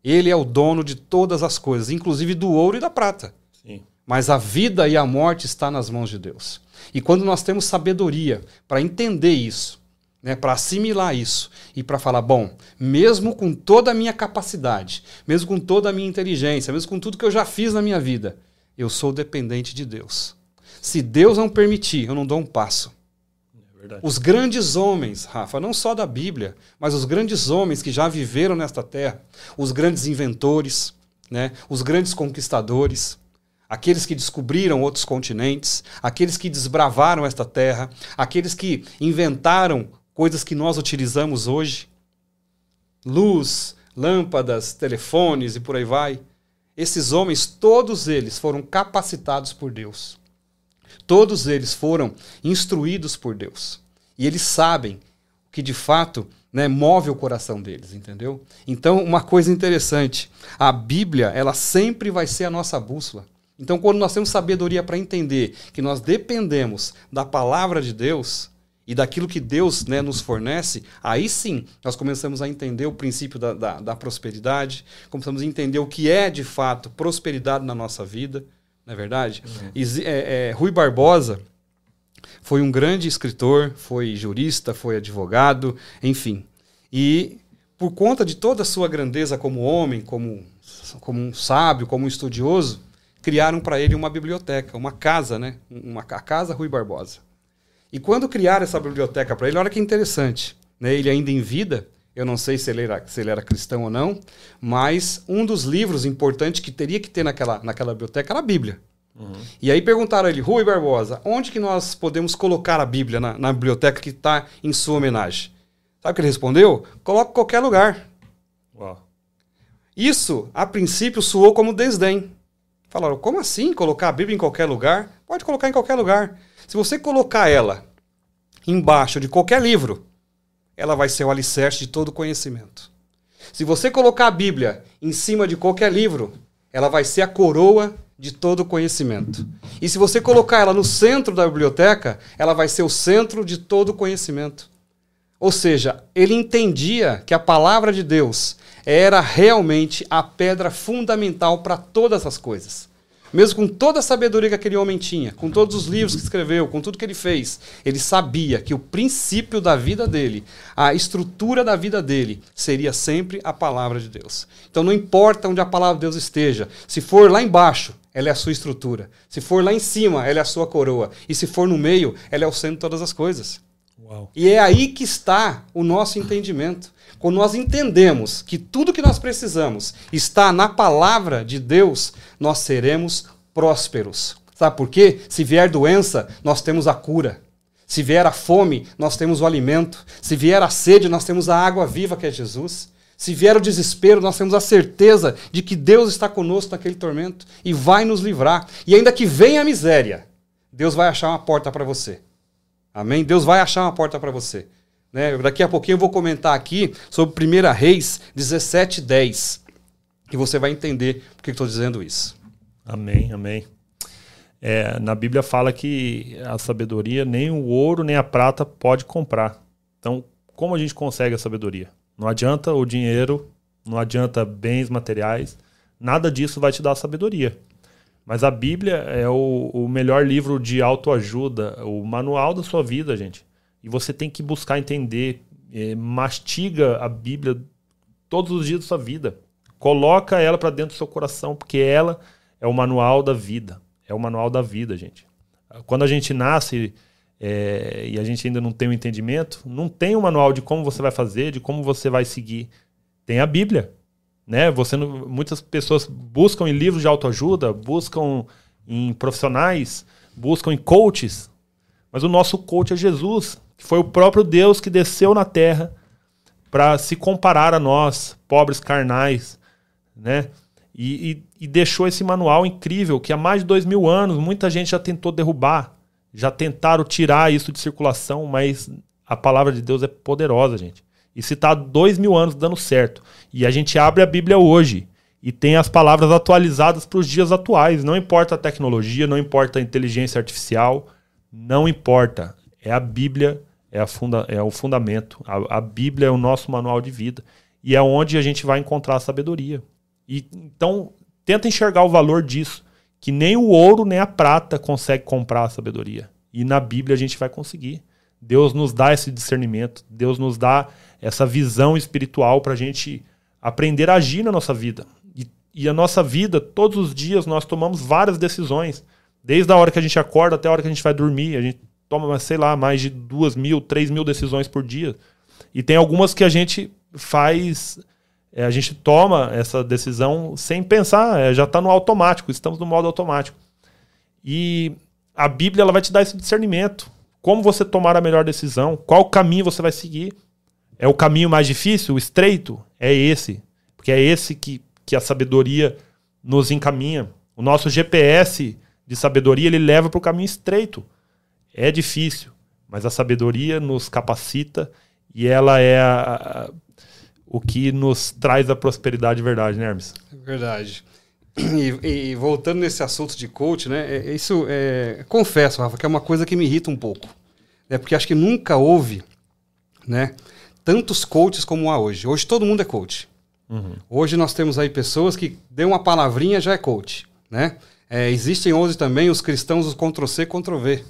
Ele é o dono de todas as coisas, inclusive do ouro e da prata. Sim. Mas a vida e a morte está nas mãos de Deus. E quando nós temos sabedoria para entender isso, né, para assimilar isso e para falar, bom, mesmo com toda a minha capacidade, mesmo com toda a minha inteligência, mesmo com tudo que eu já fiz na minha vida, eu sou dependente de Deus. Se Deus não permitir, eu não dou um passo. Verdade. Os grandes homens, Rafa, não só da Bíblia, mas os grandes homens que já viveram nesta terra, os grandes inventores, né, os grandes conquistadores, aqueles que descobriram outros continentes, aqueles que desbravaram esta terra, aqueles que inventaram coisas que nós utilizamos hoje, luz, lâmpadas, telefones e por aí vai. Esses homens, todos eles foram capacitados por Deus. Todos eles foram instruídos por Deus. E eles sabem o que de fato né, move o coração deles, entendeu? Então, uma coisa interessante, a Bíblia, ela sempre vai ser a nossa bússola. Então, quando nós temos sabedoria para entender que nós dependemos da palavra de Deus e daquilo que Deus né, nos fornece, aí sim nós começamos a entender o princípio da, da, da prosperidade, começamos a entender o que é de fato prosperidade na nossa vida não é verdade? Uhum. É, é, Rui Barbosa foi um grande escritor, foi jurista, foi advogado, enfim. E por conta de toda a sua grandeza como homem, como, como um sábio, como um estudioso, criaram para ele uma biblioteca, uma casa, né? Uma, a Casa Rui Barbosa. E quando criaram essa biblioteca para ele, olha que interessante. Né? Ele ainda em vida, eu não sei se ele, era, se ele era cristão ou não, mas um dos livros importantes que teria que ter naquela, naquela biblioteca era a Bíblia. Uhum. E aí perguntaram a ele, Rui Barbosa, onde que nós podemos colocar a Bíblia na, na biblioteca que está em sua homenagem? Sabe o que ele respondeu? Coloca em qualquer lugar. Uau. Isso, a princípio, soou como desdém. Falaram, como assim colocar a Bíblia em qualquer lugar? Pode colocar em qualquer lugar. Se você colocar ela embaixo de qualquer livro, ela vai ser o alicerce de todo conhecimento. Se você colocar a Bíblia em cima de qualquer livro, ela vai ser a coroa de todo conhecimento. E se você colocar ela no centro da biblioteca, ela vai ser o centro de todo conhecimento. Ou seja, ele entendia que a palavra de Deus era realmente a pedra fundamental para todas as coisas. Mesmo com toda a sabedoria que aquele homem tinha, com todos os livros que escreveu, com tudo que ele fez, ele sabia que o princípio da vida dele, a estrutura da vida dele, seria sempre a palavra de Deus. Então não importa onde a palavra de Deus esteja, se for lá embaixo, ela é a sua estrutura. Se for lá em cima, ela é a sua coroa. E se for no meio, ela é o centro de todas as coisas. Uau. E é aí que está o nosso entendimento. Quando nós entendemos que tudo que nós precisamos está na palavra de Deus, nós seremos prósperos. Sabe por quê? Se vier doença, nós temos a cura. Se vier a fome, nós temos o alimento. Se vier a sede, nós temos a água viva que é Jesus. Se vier o desespero, nós temos a certeza de que Deus está conosco naquele tormento e vai nos livrar. E ainda que venha a miséria, Deus vai achar uma porta para você. Amém? Deus vai achar uma porta para você. Né? Daqui a pouquinho eu vou comentar aqui sobre 1 Reis 17, 10. E você vai entender por que estou dizendo isso.
Amém, amém. É, na Bíblia fala que a sabedoria nem o ouro nem a prata pode comprar. Então, como a gente consegue a sabedoria? Não adianta o dinheiro, não adianta bens materiais, nada disso vai te dar sabedoria. Mas a Bíblia é o, o melhor livro de autoajuda, o manual da sua vida, gente. E você tem que buscar entender, é, mastiga a Bíblia todos os dias da sua vida. Coloca ela para dentro do seu coração, porque ela é o manual da vida. É o manual da vida, gente. Quando a gente nasce é, e a gente ainda não tem o um entendimento, não tem um manual de como você vai fazer, de como você vai seguir. Tem a Bíblia. Né? Você não, muitas pessoas buscam em livros de autoajuda, buscam em profissionais, buscam em coaches, mas o nosso coach é Jesus que foi o próprio Deus que desceu na terra para se comparar a nós, pobres carnais, né? E, e, e, deixou esse manual incrível que há mais de dois mil anos muita gente já tentou derrubar, já tentaram tirar isso de circulação, mas a palavra de Deus é poderosa, gente. E se está dois mil anos dando certo, e a gente abre a Bíblia hoje e tem as palavras atualizadas para os dias atuais, não importa a tecnologia, não importa a inteligência artificial, não importa. É a Bíblia é, a funda, é o fundamento. A, a, Bíblia é o nosso manual de vida. E é onde a gente vai encontrar a sabedoria. E, então, tenta enxergar o valor disso. Que nem o ouro nem a prata consegue comprar a sabedoria. E na Bíblia a gente vai conseguir. Deus nos dá esse discernimento. Deus nos dá essa visão espiritual para a gente aprender a agir na nossa vida. E, e a nossa vida, todos os dias, nós tomamos várias decisões. Desde a hora que a gente acorda até a hora que a gente vai dormir. A gente toma, sei lá, mais de duas mil, três mil decisões por dia. E tem algumas que a gente faz, é, a gente toma essa decisão sem pensar, é, já está no automático, estamos no modo automático. E a Bíblia ela vai te dar esse discernimento. Como você tomar a melhor decisão, qual caminho você vai seguir. É o caminho mais difícil, o estreito? É esse. Porque é esse que, que a sabedoria nos encaminha. O nosso GPS de sabedoria ele leva para o caminho estreito. É difícil, mas a sabedoria nos capacita e ela é a, a, o que nos traz a prosperidade de verdade, né, Hermes?
Verdade. E, e, voltando nesse assunto de coach, né? É, isso é, confesso, Rafa, que é uma coisa que me irrita um pouco. Né, porque acho que nunca houve, né? Tantos coaches como há hoje. Hoje todo mundo é coach. Uhum. Hoje nós temos aí pessoas que deu uma palavrinha já é coach, né? É, existem hoje também os cristãos os Ctrl-C, Ctrl-V.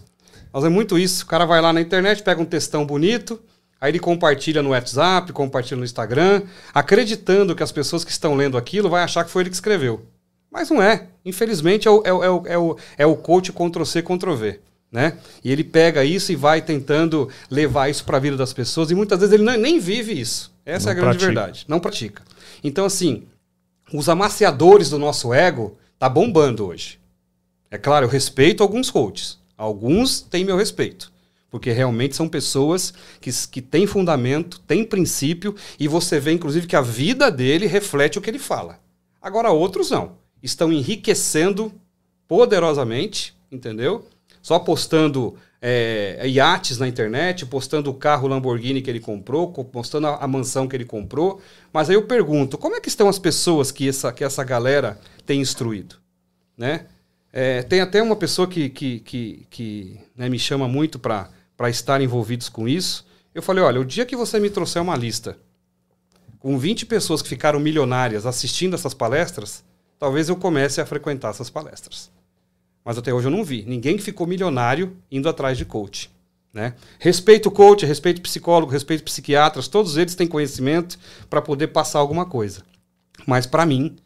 Mas é muito isso. O cara vai lá na internet, pega um textão bonito, aí ele compartilha no WhatsApp, compartilha no Instagram, acreditando que as pessoas que estão lendo aquilo vai achar que foi ele que escreveu. Mas não é. Infelizmente é o, é o, é o, é o, é o coach Ctrl-C, Ctrl-V. Né? E ele pega isso e vai tentando levar isso para a vida das pessoas e muitas vezes ele não, nem vive isso. Essa não é a grande pratica. verdade. Não pratica. Então, assim, os amaciadores do nosso ego tá bombando hoje. É claro, eu respeito alguns coaches. Alguns têm meu respeito. Porque realmente são pessoas que, que têm fundamento, têm princípio, e você vê, inclusive, que a vida dele reflete o que ele fala. Agora, outros não estão enriquecendo poderosamente, entendeu? Só postando é, iates na internet, postando o carro Lamborghini que ele comprou, postando a, a, mansão que ele comprou. Mas aí eu pergunto, como é que estão as pessoas que essa, que essa galera tem instruído? Né? É, tem até uma pessoa que, que, que, que né, me chama muito para estar envolvidos com isso. Eu falei, olha, o dia que você me trouxer uma lista com 20 pessoas que ficaram milionárias assistindo essas palestras, talvez eu comece a frequentar essas palestras. Mas até hoje eu não vi ninguém que ficou milionário indo atrás de coach. Né? Respeito coach, respeito psicólogo, respeito psiquiatras, todos eles têm conhecimento para poder passar alguma coisa. Mas para mim,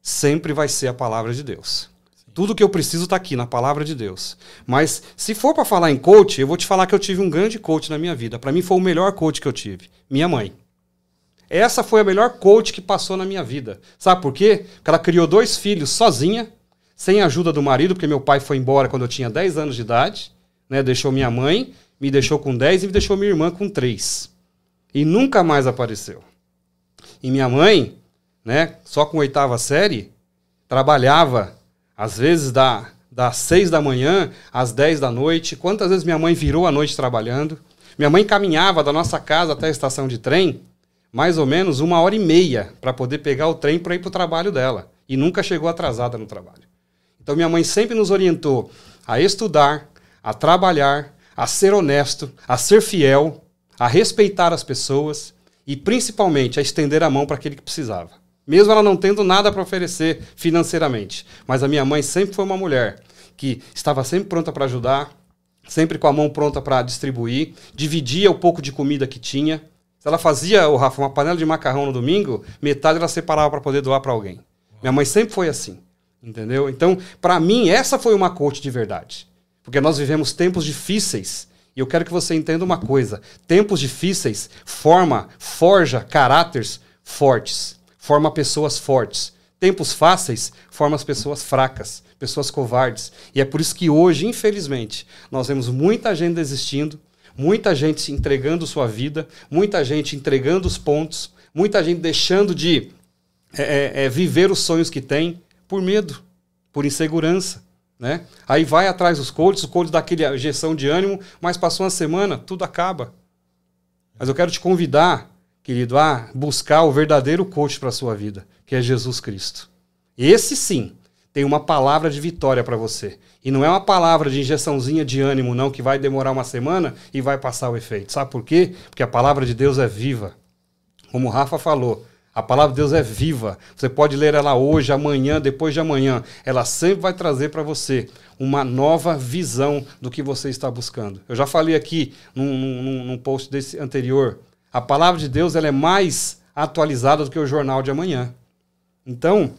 sempre vai ser a palavra de Deus. Tudo que eu preciso está aqui na palavra de Deus. Mas se for para falar em coach, eu vou te falar que eu tive um grande coach na minha vida. Para mim foi o melhor coach que eu tive, minha mãe. Essa foi a melhor coach que passou na minha vida. Sabe por quê? Porque ela criou dois filhos sozinha, sem a ajuda do marido, porque meu pai foi embora quando eu tinha 10 anos de idade, né? Deixou minha mãe, me deixou com 10 e me deixou minha irmã com 3. E nunca mais apareceu. E minha mãe, né, só com oitava série, trabalhava às vezes da das 6 da manhã às 10 da noite. Quantas vezes minha mãe virou a noite trabalhando? Minha mãe caminhava da nossa casa até a estação de trem mais ou menos uma hora e meia para poder pegar o trem para ir para o trabalho dela. E nunca chegou atrasada no trabalho. Então minha mãe sempre nos orientou a estudar, a trabalhar, a ser honesto, a ser fiel, a respeitar as pessoas e principalmente a estender a mão para aquele que precisava. Mesmo ela não tendo nada para oferecer financeiramente. Mas a minha mãe sempre foi uma mulher que estava sempre pronta para ajudar, sempre com a mão pronta para distribuir, dividia o pouco de comida que tinha, se ela fazia, o Rafa, uma panela de macarrão no domingo, metade ela separava para poder doar para alguém. Minha mãe sempre foi assim, entendeu? Então, para mim, essa foi uma coach de verdade. Porque nós vivemos tempos difíceis. E eu quero que você entenda uma coisa: tempos difíceis forma, forja caráteres fortes, forma pessoas fortes. Tempos fáceis forma as pessoas fracas, pessoas covardes. E é por isso que hoje, infelizmente, nós vemos muita gente desistindo, muita gente entregando sua vida, muita gente entregando os pontos, muita gente deixando de é, é, é, viver os sonhos que tem por medo, por insegurança. Né? Aí vai atrás dos coaches, o coach dá aquele injeção de ânimo, mas passou uma semana, tudo acaba. Mas eu quero te convidar, querido, a buscar o verdadeiro coach para a sua vida, que é Jesus Cristo. Esse sim tem uma palavra de vitória para você. E não é uma palavra de injeçãozinha de ânimo, não, que vai demorar uma semana e vai passar o efeito. Sabe por quê? Porque a palavra de Deus é viva. Como o Rafa falou, a palavra de Deus é viva. Você pode ler ela hoje, amanhã, depois de amanhã. Ela sempre vai trazer para você uma nova visão do que você está buscando. Eu já falei aqui num, num, num post desse anterior. A palavra de Deus ela é mais atualizada do que o jornal de amanhã. Então,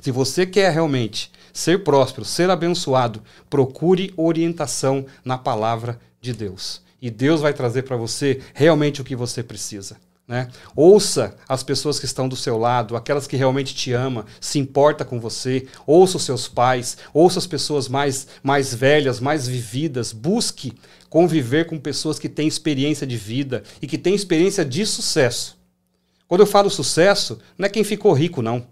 se você quer realmente ser próspero, ser abençoado, procure orientação na palavra de Deus. E Deus vai trazer para você realmente o que você precisa. Né? Ouça as pessoas que estão do seu lado, aquelas que realmente te amam, se importa com você. Ouça os seus pais, ouça as pessoas mais, mais velhas, mais vividas. Busque conviver com pessoas que têm experiência de vida e que têm experiência de sucesso. Quando eu falo sucesso, não é quem ficou rico, não,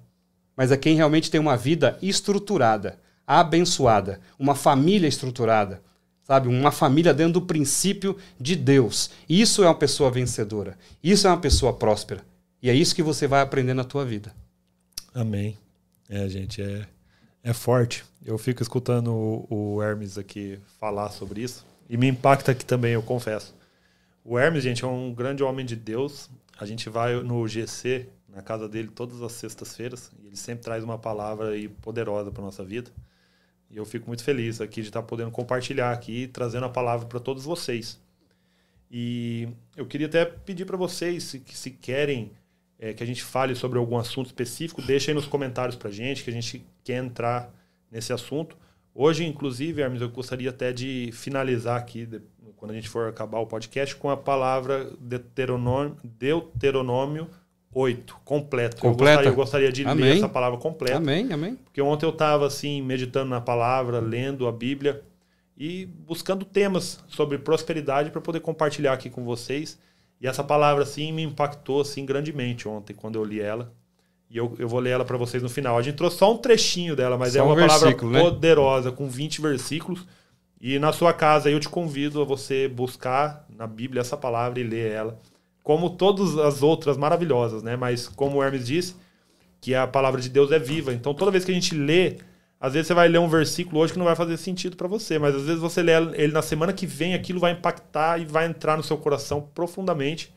mas é quem realmente tem uma vida estruturada, abençoada, uma família estruturada, sabe? Uma família dentro do princípio de Deus. Isso é uma pessoa vencedora. Isso é uma pessoa próspera. E é isso que você vai aprender na tua vida.
Amém. É, gente, é, é forte. Eu fico escutando o, o Hermes aqui falar sobre isso e me impacta aqui também, eu confesso. O Hermes, gente, é um grande homem de Deus. A gente vai no GC, na casa dele, todas as sextas-feiras, e ele sempre traz uma palavra aí poderosa para nossa vida. E eu fico muito feliz aqui de estar podendo compartilhar aqui, trazendo a palavra para todos vocês. E eu queria até pedir para vocês, se, se querem é, que a gente fale sobre algum assunto específico, deixa aí nos comentários para gente, que a gente quer entrar nesse assunto. Hoje, inclusive, Hermes, eu gostaria até de finalizar aqui, de, quando a gente for acabar o podcast, com a palavra Deuteronômio, Deuteronômio 8, completo.
Completa.
Eu gostaria, eu gostaria de
Amém.
ler essa palavra completa.
Amém, amém.
Porque ontem eu estava assim, meditando na palavra, lendo a Bíblia e buscando temas sobre prosperidade para poder compartilhar aqui com vocês. E essa palavra assim me impactou assim grandemente ontem quando eu li ela. E eu, eu vou ler ela para vocês no final. A gente trouxe só um trechinho dela, mas
Só
é
um
uma palavra
versículo, né?
poderosa, com 20 versículos. E na sua casa eu te convido a você buscar na Bíblia essa palavra e ler ela. Como todas as outras maravilhosas, né? Mas como o Hermes disse, que a palavra de Deus é viva. Então toda vez que a gente lê, às vezes você vai ler um versículo hoje que não vai fazer sentido para você, mas às vezes você lê ele na semana que vem, aquilo vai impactar e vai entrar no seu coração profundamente,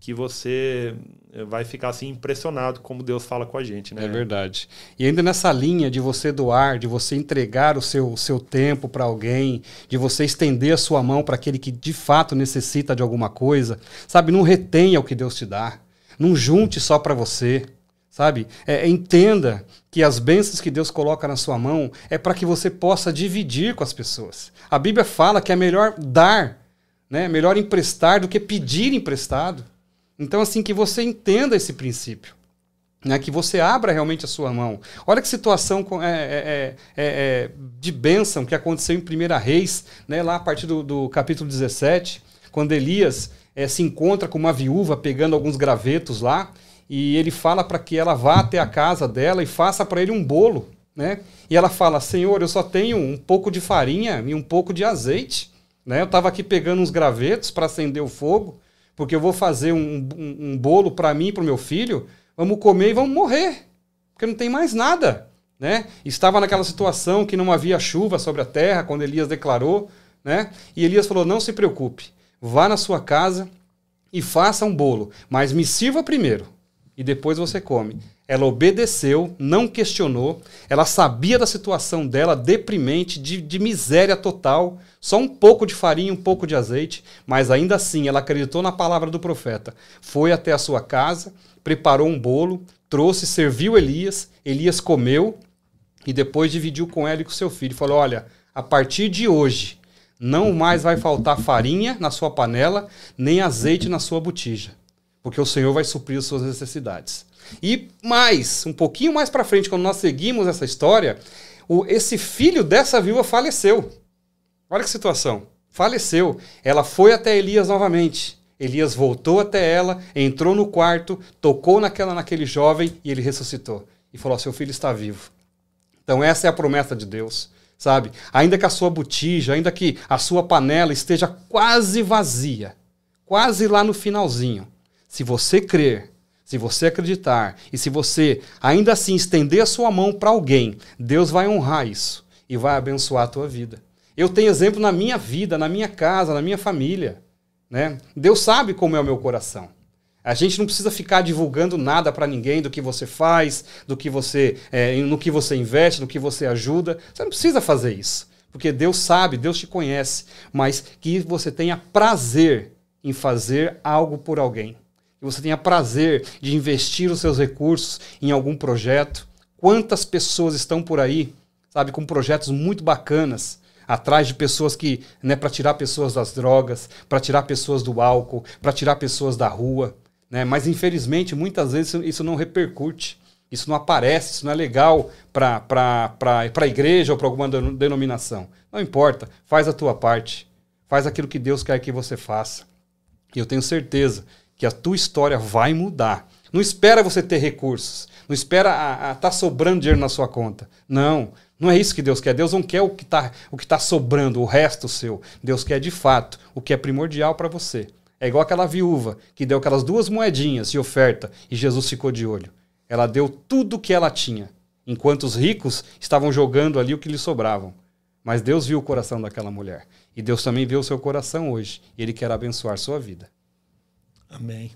que você eh, vai ficar assim impressionado como Deus fala com a gente, né?
É verdade. E ainda nessa linha de você doar, de você entregar o seu, seu tempo para alguém, de você estender a sua mão para aquele que de fato necessita de alguma coisa, sabe? Não retenha o que Deus te dá. Não junte só para você, sabe? É, entenda que as bênçãos que Deus coloca na sua mão é para que você possa dividir com as pessoas. A Bíblia fala que é melhor dar, né? Melhor emprestar do que pedir emprestado. Então, assim, que você entenda esse princípio. Né, que você abra realmente a sua mão. Olha que situação com- é, é, é, é, de bênção que aconteceu em 1 Reis, né, lá a partir do, do capítulo 17, quando Elias é, se encontra com uma viúva pegando alguns gravetos lá, e ele fala para que ela vá até a casa dela e faça para ele um bolo. Né? E ela fala: Senhor, eu só tenho um pouco de farinha e um pouco de azeite. Né? Eu estava aqui pegando uns gravetos para acender o fogo porque eu vou fazer um, um, um bolo para mim e para o meu filho, vamos comer e vamos morrer, porque não tem mais nada. Né? Estava naquela situação que não havia chuva sobre a terra, quando Elias declarou, né? e Elias falou: Não se preocupe, vá na sua casa e faça um bolo, mas me sirva primeiro, e depois você come. Ela obedeceu, não questionou, ela sabia da situação dela deprimente, de, de miséria total, só um pouco de farinha, um pouco de azeite, mas ainda assim ela acreditou na palavra do profeta. Foi até a sua casa, preparou um bolo, trouxe, serviu Elias, Elias comeu e depois dividiu com ela e com seu filho. Falou: Olha, a partir de hoje não mais vai faltar farinha na sua panela, nem azeite na sua botija, porque o Senhor vai suprir as suas necessidades. E mais, um pouquinho mais para frente, quando nós seguimos essa história, o, esse filho dessa viúva faleceu. Olha que situação. Faleceu. Ela foi até Elias novamente. Elias voltou até ela, entrou no quarto, tocou naquela, naquele jovem e ele ressuscitou. E falou: Seu filho está vivo. Então, essa é a promessa de Deus, sabe? Ainda que a sua botija, ainda que a sua panela esteja quase vazia, quase lá no finalzinho, se você crer, se você acreditar e se você ainda assim estender a sua mão para alguém, Deus vai honrar isso e vai abençoar a tua vida. Eu tenho exemplo na minha vida, na minha casa, na minha família. Né? Deus sabe como é o meu coração. A gente não precisa ficar divulgando nada para ninguém do que você faz, do que você, é, no que você investe, no que você ajuda. Você não precisa fazer isso, porque Deus sabe, Deus te conhece, mas que você tenha prazer em fazer algo por alguém, que você tenha prazer de investir os seus recursos em algum projeto. Quantas pessoas estão por aí, sabe, com projetos muito bacanas atrás de pessoas que, né, para tirar pessoas das drogas, para tirar pessoas do álcool, para tirar pessoas da rua, né? Mas infelizmente muitas vezes isso, não repercute, isso não aparece, isso não é legal para a igreja ou para alguma denominação. Não importa, faz a tua parte, faz aquilo que Deus quer que você faça. E eu tenho certeza que a tua história vai mudar. Não espera você ter recursos, não espera estar tá sobrando dinheiro na sua conta. Não, não é isso que Deus quer. Deus não quer o que está tá sobrando, o resto seu. Deus quer de fato o que é primordial para você. É igual aquela viúva que deu aquelas duas moedinhas de oferta e Jesus ficou de olho. Ela deu tudo o que ela tinha, enquanto os ricos estavam jogando ali o que lhe sobravam. Mas Deus viu o coração daquela mulher. E Deus também vê o seu coração hoje. E Ele quer abençoar sua vida.
Amém.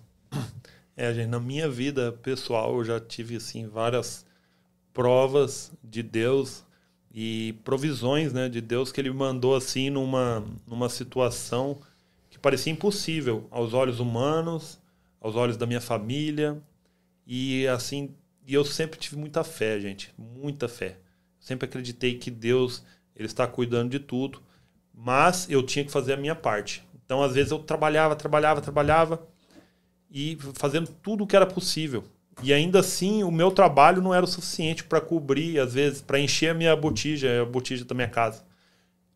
É, gente, na minha vida pessoal, eu já tive assim várias provas de Deus e provisões, né, de Deus que ele mandou assim numa numa situação que parecia impossível aos olhos humanos, aos olhos da minha família. E assim, e eu sempre tive muita fé, gente, muita fé. Sempre acreditei que Deus ele está cuidando de tudo, mas eu tinha que fazer a minha parte. Então, às vezes eu trabalhava, trabalhava, trabalhava e fazendo tudo o que era possível. E ainda assim, o meu trabalho não era o suficiente para cobrir, às vezes, para encher a minha botija, a botija da minha casa.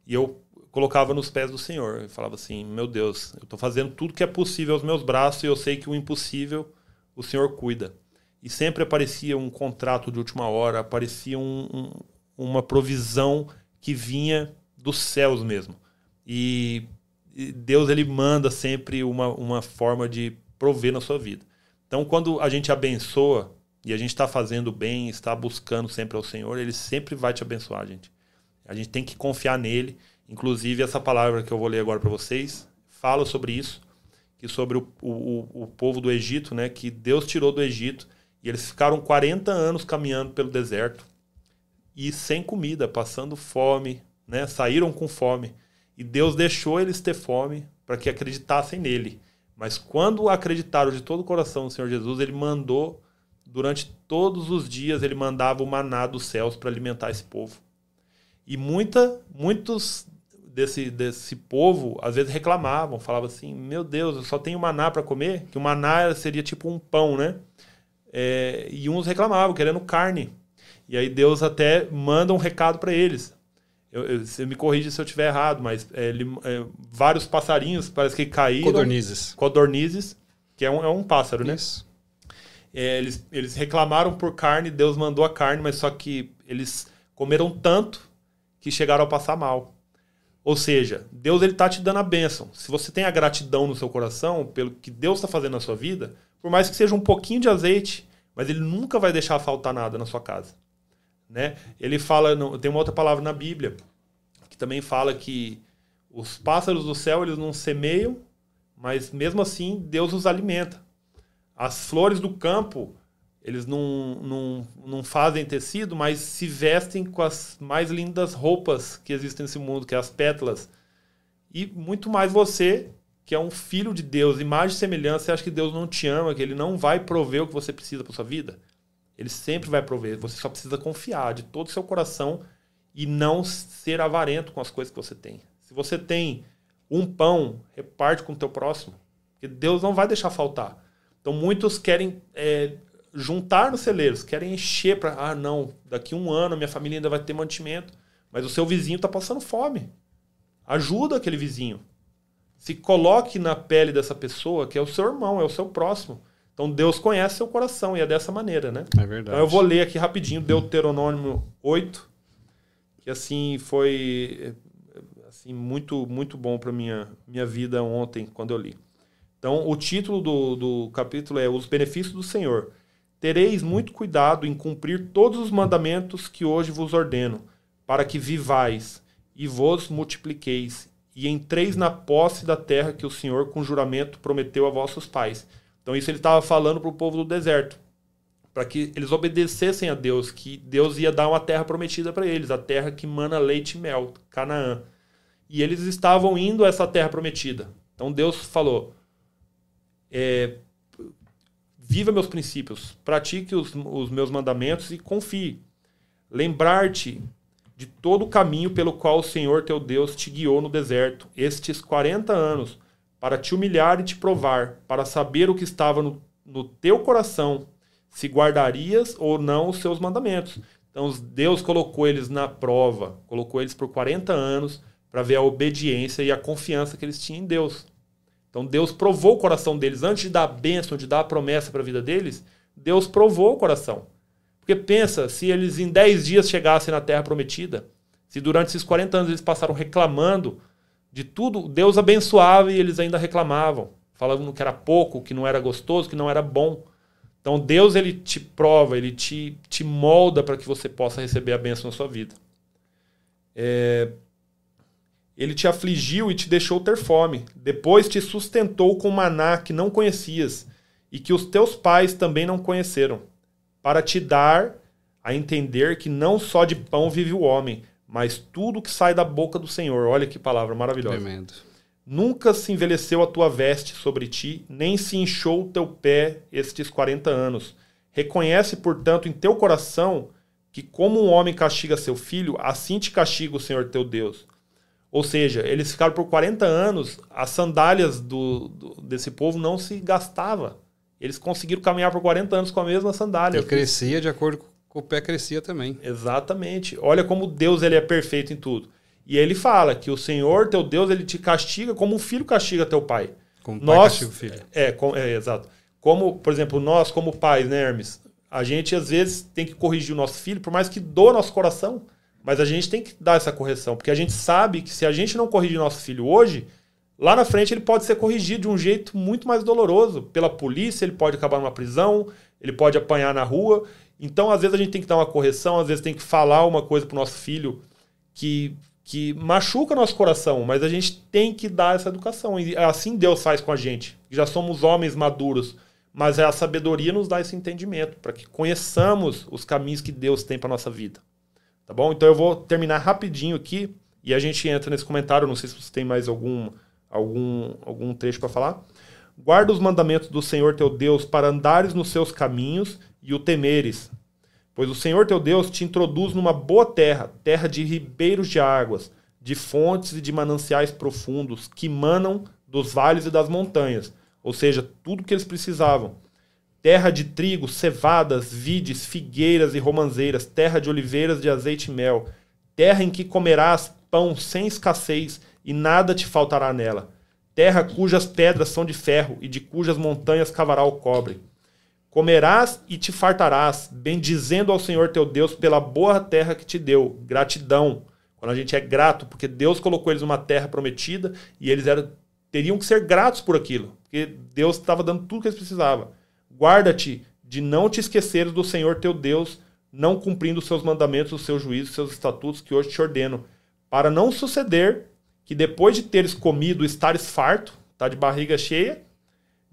E eu colocava nos pés do Senhor. Eu falava assim: Meu Deus, eu estou fazendo tudo que é possível aos meus braços e eu sei que o impossível o Senhor cuida. E sempre aparecia um contrato de última hora, aparecia um, um, uma provisão que vinha dos céus mesmo. E Deus ele manda sempre uma, uma forma de prover na sua vida. Então, quando a gente abençoa e a gente está fazendo bem, está buscando sempre ao Senhor, Ele sempre vai te abençoar, gente. A gente tem que confiar nele. Inclusive, essa palavra que eu vou ler agora para vocês fala sobre isso, que sobre o, o, o povo do Egito, né, que Deus tirou do Egito e eles ficaram 40 anos caminhando pelo deserto e sem comida, passando fome, né, saíram com fome. E Deus deixou eles ter fome para que acreditassem nele. Mas quando acreditaram de todo o coração no Senhor Jesus, ele mandou, durante todos os dias, ele mandava o maná dos céus para alimentar esse povo. E muita, muitos desse, desse povo, às vezes reclamavam, falavam assim: Meu Deus, eu só tenho maná para comer, que o maná seria tipo um pão, né? É, e uns reclamavam, querendo carne. E aí Deus até manda um recado para eles. Eu, eu, você me corrige se eu estiver errado, mas é, é, vários passarinhos parece que caíram.
Codornizes.
Codornizes, que é um, é um pássaro, né?
Isso.
É, eles, eles reclamaram por carne, Deus mandou a carne, mas só que eles comeram tanto que chegaram a passar mal. Ou seja, Deus ele tá te dando a bênção. Se você tem a gratidão no seu coração pelo que Deus está fazendo na sua vida, por mais que seja um pouquinho de azeite, mas ele nunca vai deixar faltar nada na sua casa. Né? Ele fala, tem uma outra palavra na Bíblia que também fala que os pássaros do céu eles não semeiam, mas mesmo assim Deus os alimenta. As flores do campo eles não, não, não fazem tecido, mas se vestem com as mais lindas roupas que existem nesse mundo, que é as pétalas. E muito mais você, que é um filho de Deus, imagem e semelhança, você acha que Deus não te ama, que Ele não vai prover o que você precisa para sua vida? Ele sempre vai prover. Você só precisa confiar de todo o seu coração e não ser avarento com as coisas que você tem. Se você tem um pão, reparte com o teu próximo. Porque Deus não vai deixar faltar. Então muitos querem é, juntar nos celeiros, querem encher para. Ah, não, daqui um ano minha família ainda vai ter mantimento. Mas o seu vizinho está passando fome. Ajuda aquele vizinho. Se coloque na pele dessa pessoa, que é o seu irmão, é o seu próximo. Então Deus conhece seu coração e é dessa maneira, né?
É verdade.
Então eu vou ler aqui rapidinho Deuteronômio 8, que assim foi assim muito muito bom para minha minha vida ontem quando eu li. Então o título do, do capítulo é Os benefícios do Senhor. Tereis muito cuidado em cumprir todos os mandamentos que hoje vos ordeno, para que vivais e vos multipliqueis e entreis na posse da terra que o Senhor com juramento prometeu a vossos pais então isso ele estava falando para o povo do deserto, para que eles obedecessem a Deus, que Deus ia dar uma terra prometida para eles, a terra que mana leite e mel, Canaã. E eles estavam indo a essa terra prometida. Então Deus falou: é, viva meus princípios, pratique os, os meus mandamentos e confie. Lembrar-te de todo o caminho pelo qual o Senhor teu Deus te guiou no deserto, estes 40 anos, para te humilhar e te provar, para saber o que estava no, no teu coração, se guardarias ou não os seus mandamentos. Então Deus colocou eles na prova, colocou eles por 40 anos para ver a obediência e a confiança que eles tinham em Deus. Então Deus provou o coração deles antes de dar a bênção, de dar a promessa para a vida deles. Deus provou o coração. Porque pensa, se eles em 10 dias chegassem na terra prometida, se durante esses 40 anos eles passaram reclamando de tudo, Deus abençoava e eles ainda reclamavam, falando que era pouco, que não era gostoso, que não era bom. Então Deus ele te prova, ele te, te molda para que você possa receber a bênção na sua vida. É, ele te afligiu e te deixou ter fome. Depois te sustentou com maná que não conhecias e que os teus pais também não conheceram, para te dar a entender que não só de pão vive o homem, mas tudo que sai da boca do Senhor. Olha que palavra maravilhosa. Tremendo. Nunca se envelheceu a tua veste sobre ti, nem se inchou o teu pé estes 40 anos. Reconhece, portanto, em teu coração que, como um homem castiga seu filho, assim te castiga o Senhor teu Deus. Ou seja, eles ficaram por 40 anos, as sandálias do, do, desse povo não se gastava. Eles conseguiram caminhar por 40 anos com a mesma sandália.
E crescia de acordo com o pé crescia também.
Exatamente. Olha como Deus ele é perfeito em tudo. E ele fala que o Senhor, teu Deus, ele te castiga como um filho castiga teu pai.
Como pai nós, castiga o filho.
É, com, é, exato. Como, por exemplo, nós como pais, né, Hermes? A gente às vezes tem que corrigir o nosso filho, por mais que doa nosso coração. Mas a gente tem que dar essa correção, porque a gente sabe que se a gente não corrigir nosso filho hoje, lá na frente ele pode ser corrigido de um jeito muito mais doloroso. Pela polícia, ele pode acabar numa prisão, ele pode apanhar na rua. Então, às vezes, a gente tem que dar uma correção, às vezes tem que falar uma coisa pro nosso filho que, que machuca nosso coração, mas a gente tem que dar essa educação. E assim Deus faz com a gente. Já somos homens maduros, mas a sabedoria nos dá esse entendimento, para que conheçamos os caminhos que Deus tem para nossa vida. Tá bom? Então eu vou terminar rapidinho aqui e a gente entra nesse comentário. Não sei se você tem mais algum, algum, algum trecho para falar. Guarda os mandamentos do Senhor teu Deus para andares nos seus caminhos e o temeres. Pois o Senhor teu Deus te introduz numa boa terra, terra de ribeiros de águas, de fontes e de mananciais profundos, que manam dos vales e das montanhas, ou seja, tudo que eles precisavam terra de trigo, cevadas, vides, figueiras e romanzeiras, terra de oliveiras de azeite e mel, terra em que comerás pão sem escassez e nada te faltará nela, terra cujas pedras são de ferro e de cujas montanhas cavará o cobre. Comerás e te fartarás, bendizendo ao Senhor teu Deus pela boa terra que te deu. Gratidão. Quando a gente é grato, porque Deus colocou eles numa terra prometida e eles eram, teriam que ser gratos por aquilo, porque Deus estava dando tudo que eles precisavam. Guarda-te de não te esqueceres do Senhor teu Deus, não cumprindo os seus mandamentos, os seus juízos, os seus estatutos que hoje te ordeno, para não suceder que depois de teres comido, estares farto, tá de barriga cheia,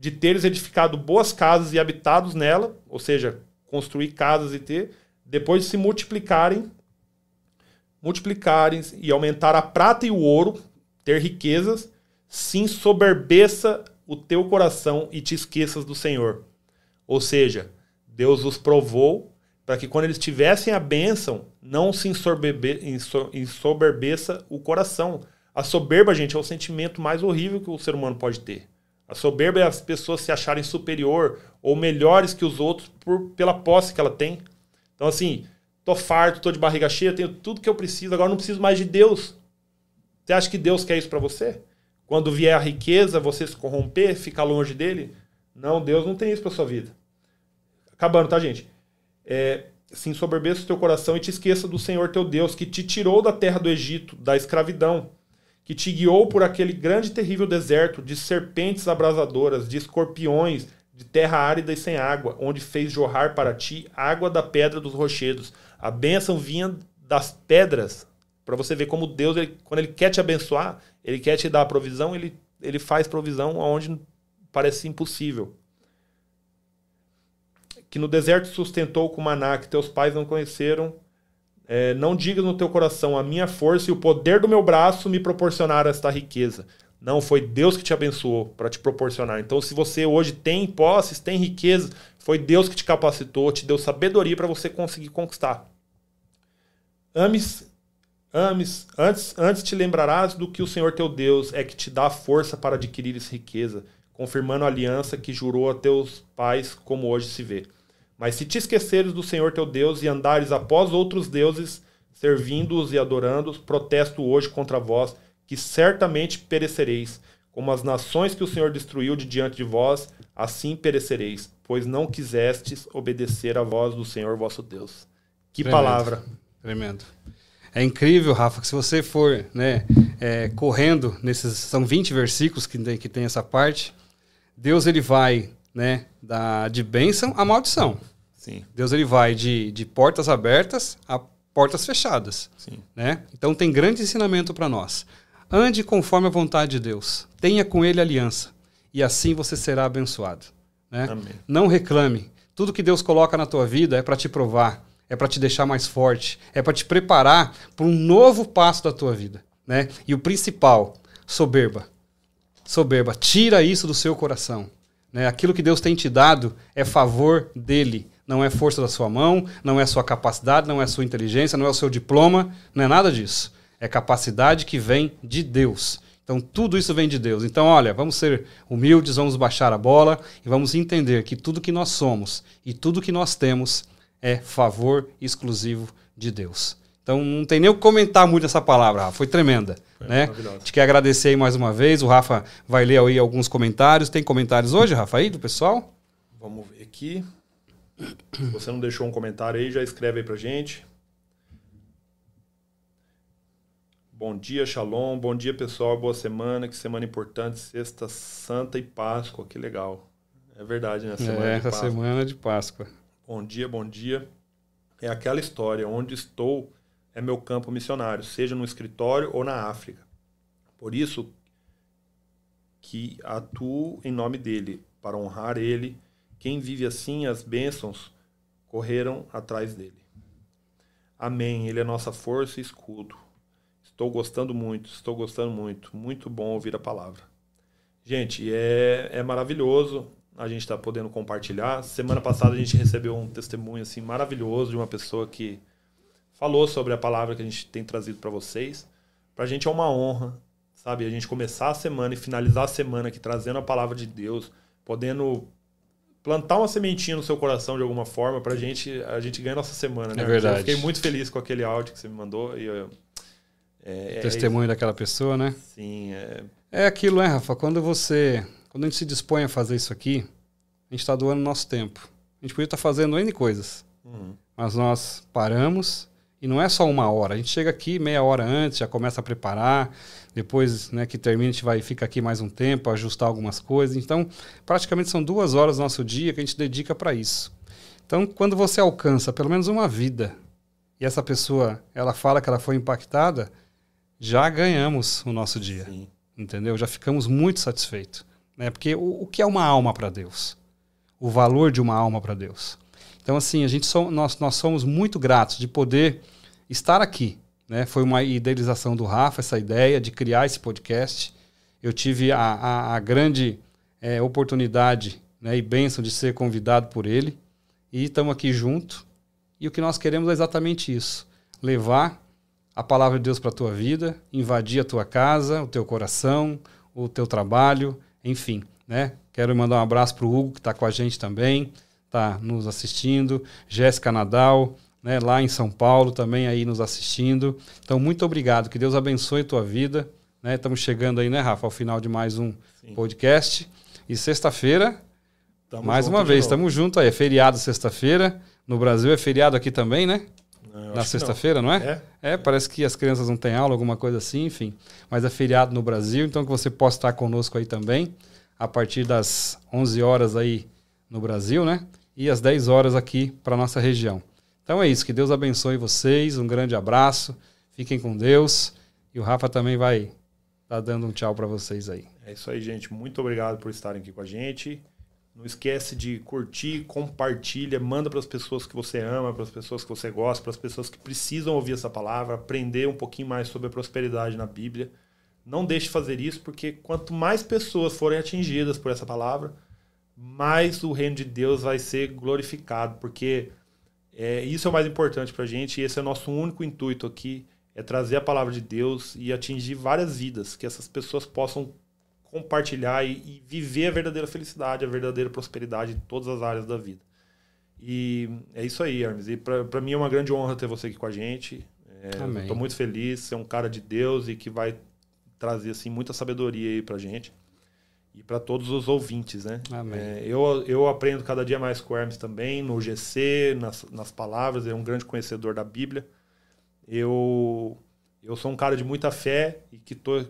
de teres edificado boas casas e habitados nela, ou seja, construir casas e ter, depois de se multiplicarem, multiplicarem e aumentar a prata e o ouro, ter riquezas, se ensoberbeça o teu coração e te esqueças do Senhor ou seja, Deus os provou para que quando eles tivessem a bênção, não se ensoberbeça o coração. A soberba, gente, é o sentimento mais horrível que o ser humano pode ter. A soberba é as pessoas se acharem superior ou melhores que os outros por, pela posse que ela tem. Então, assim, tô farto, tô de barriga cheia, tenho tudo que eu preciso, agora não preciso mais de Deus. Você acha que Deus quer isso para você? Quando vier a riqueza, você se corromper, ficar longe dele? Não, Deus não tem isso para sua vida. Acabando, tá, gente? É, se ensoberbeça o teu coração e te esqueça do Senhor teu Deus, que te tirou da terra do Egito, da escravidão, que te guiou por aquele grande e terrível deserto de serpentes abrasadoras, de escorpiões, de terra árida e sem água, onde fez jorrar para ti água da pedra dos rochedos. A bênção vinha das pedras, para você ver como Deus, ele, quando ele quer te abençoar, ele quer te dar a provisão, ele, ele faz provisão onde parece impossível que no deserto sustentou com maná que teus pais não conheceram. É, não digas no teu coração, a minha força e o poder do meu braço me proporcionaram esta riqueza. Não, foi Deus que te abençoou para te proporcionar. Então, se você hoje tem posses, tem riqueza, foi Deus que te capacitou, te deu sabedoria para você conseguir conquistar. Ame, Ames, antes, antes te lembrarás do que o Senhor teu Deus é que te dá força para adquirires riqueza, confirmando a aliança que jurou a teus pais, como hoje se vê. Mas se te esqueceres do Senhor teu Deus e andares após outros deuses, servindo-os e adorando-os, protesto hoje contra vós, que certamente perecereis. Como as nações que o Senhor destruiu de diante de vós, assim perecereis, pois não quisestes obedecer à voz do Senhor vosso Deus. Que
Tremendo.
palavra.
Tremendo. É incrível, Rafa, que se você for né, é, correndo nesses. São 20 versículos que tem, que tem essa parte. Deus ele vai né, da, de bênção a maldição.
Sim,
Deus ele vai de, de portas abertas a portas fechadas.
sim.
Né? Então tem grande ensinamento para nós. Ande conforme a vontade de Deus. Tenha com ele aliança. E assim você será abençoado. Né? Não reclame. Tudo que Deus coloca na tua vida é para te provar, é para te deixar mais forte, é para te preparar para um novo passo da tua vida. Né? E o principal, soberba. Soberba. Tira isso do seu coração. Né? Aquilo que Deus tem te dado é favor dele. Não é força da sua mão, não é sua capacidade, não é sua inteligência, não é o seu diploma, não é nada disso. É capacidade que vem de Deus. Então tudo isso vem de Deus. Então, olha, vamos ser humildes, vamos baixar a bola e vamos entender que tudo que nós somos e tudo que nós temos é favor exclusivo de Deus. Então não tem nem o que comentar muito essa palavra, Rafa. Foi tremenda.
Foi
né? A gente quer agradecer aí mais uma vez. O Rafa vai ler aí alguns comentários. Tem comentários hoje, Rafa, aí do pessoal?
Vamos ver aqui. Se você não deixou um comentário aí, já escreve aí pra gente. Bom dia, Shalom. Bom dia, pessoal. Boa semana. Que semana importante. Sexta Santa e Páscoa. Que legal. É verdade, né? Semana
é,
de
essa
Páscoa.
semana de Páscoa.
Bom dia, bom dia. É aquela história. Onde estou é meu campo missionário, seja no escritório ou na África. Por isso que atuo em nome dele, para honrar ele. Quem vive assim, as bênçãos correram atrás dele. Amém. Ele é nossa força e escudo. Estou gostando muito, estou gostando muito. Muito bom ouvir a palavra. Gente, é, é maravilhoso a gente estar podendo compartilhar. Semana passada a gente recebeu um testemunho assim maravilhoso de uma pessoa que falou sobre a palavra que a gente tem trazido para vocês. Para a gente é uma honra, sabe? A gente começar a semana e finalizar a semana aqui trazendo a palavra de Deus, podendo plantar uma sementinha no seu coração de alguma forma para a gente a gente ganha nossa semana, né?
É verdade.
Eu fiquei muito feliz com aquele áudio que você me mandou e eu, é, é
Testemunho daquela pessoa, né?
Sim, é,
É aquilo, né, Rafa? Quando você. Quando a gente se dispõe a fazer isso aqui, a gente está doando nosso tempo. A gente podia estar fazendo N coisas.
uhum,
Mas nós paramos e não é só uma hora. A gente chega aqui meia hora antes, já começa a preparar. Depois né, que termina, a gente vai fica aqui mais um tempo, ajustar algumas coisas. Então, praticamente são duas horas do nosso dia que a gente dedica para isso. Então, quando você alcança pelo menos uma vida e essa pessoa ela fala que ela foi impactada, já ganhamos o nosso dia
sim.
entendeu? Já ficamos muito satisfeitos, né? Porque o, o que é uma alma para Deus? O valor de uma alma para Deus. Então assim, a gente so, nós, nós somos muito gratos de poder estar aqui, né? Foi uma idealização do Rafa essa ideia de criar esse podcast. Eu tive a, a, a grande eh, oportunidade né, e bênção de ser convidado por ele e estamos aqui junto. E o que nós queremos é exatamente isso: levar a palavra de Deus para a tua vida, invadir a tua casa, o teu coração, o teu trabalho, enfim, né? Quero mandar um abraço para o Hugo que está com a gente também, está nos assistindo, Jéssica Nadal, né? Lá em São Paulo também aí nos assistindo. Então muito obrigado, que Deus abençoe a tua vida, né? Estamos chegando aí, né, Rafa, ao final de mais um
Sim.
podcast e sexta-feira mais uma vez, estamos juntos aí. É feriado sexta-feira. No Brasil é feriado aqui também, né?
Não,
Na
que não.
sexta-feira, não é?
É?
É, parece que as crianças não têm aula, alguma coisa assim, enfim. Mas é feriado no Brasil, então que você possa estar conosco aí também, a partir das 11 horas aí no Brasil, né? E às 10 horas aqui para nossa região. Então é isso, que Deus abençoe vocês, um grande abraço, fiquem com Deus. E o Rafa também vai estar dando um tchau para vocês aí.
É isso aí, gente. Muito obrigado por estarem aqui com a gente. Não esquece de curtir, compartilha, manda para as pessoas que você ama, para as pessoas que você gosta, para as pessoas que precisam ouvir essa palavra, aprender um pouquinho mais sobre a prosperidade na Bíblia. Não deixe de fazer isso, porque quanto mais pessoas forem atingidas por essa palavra, mais o reino de Deus vai ser glorificado, porque é, isso é o mais importante para a gente e esse é o nosso único intuito aqui, é trazer a palavra de Deus e atingir várias vidas, que essas pessoas possam compartilhar e, e viver a verdadeira felicidade, a verdadeira prosperidade em todas as áreas da vida. E é isso aí, Hermes. E para mim é uma grande honra ter você aqui com a gente. É, Estou muito feliz, você é um cara de Deus e que vai trazer assim muita sabedoria aí para gente e para todos os ouvintes, né?
Amém.
É, eu, eu aprendo cada dia mais com o Hermes também, no GC, nas, nas palavras, é um grande conhecedor da Bíblia. Eu, eu sou um cara de muita fé e que estou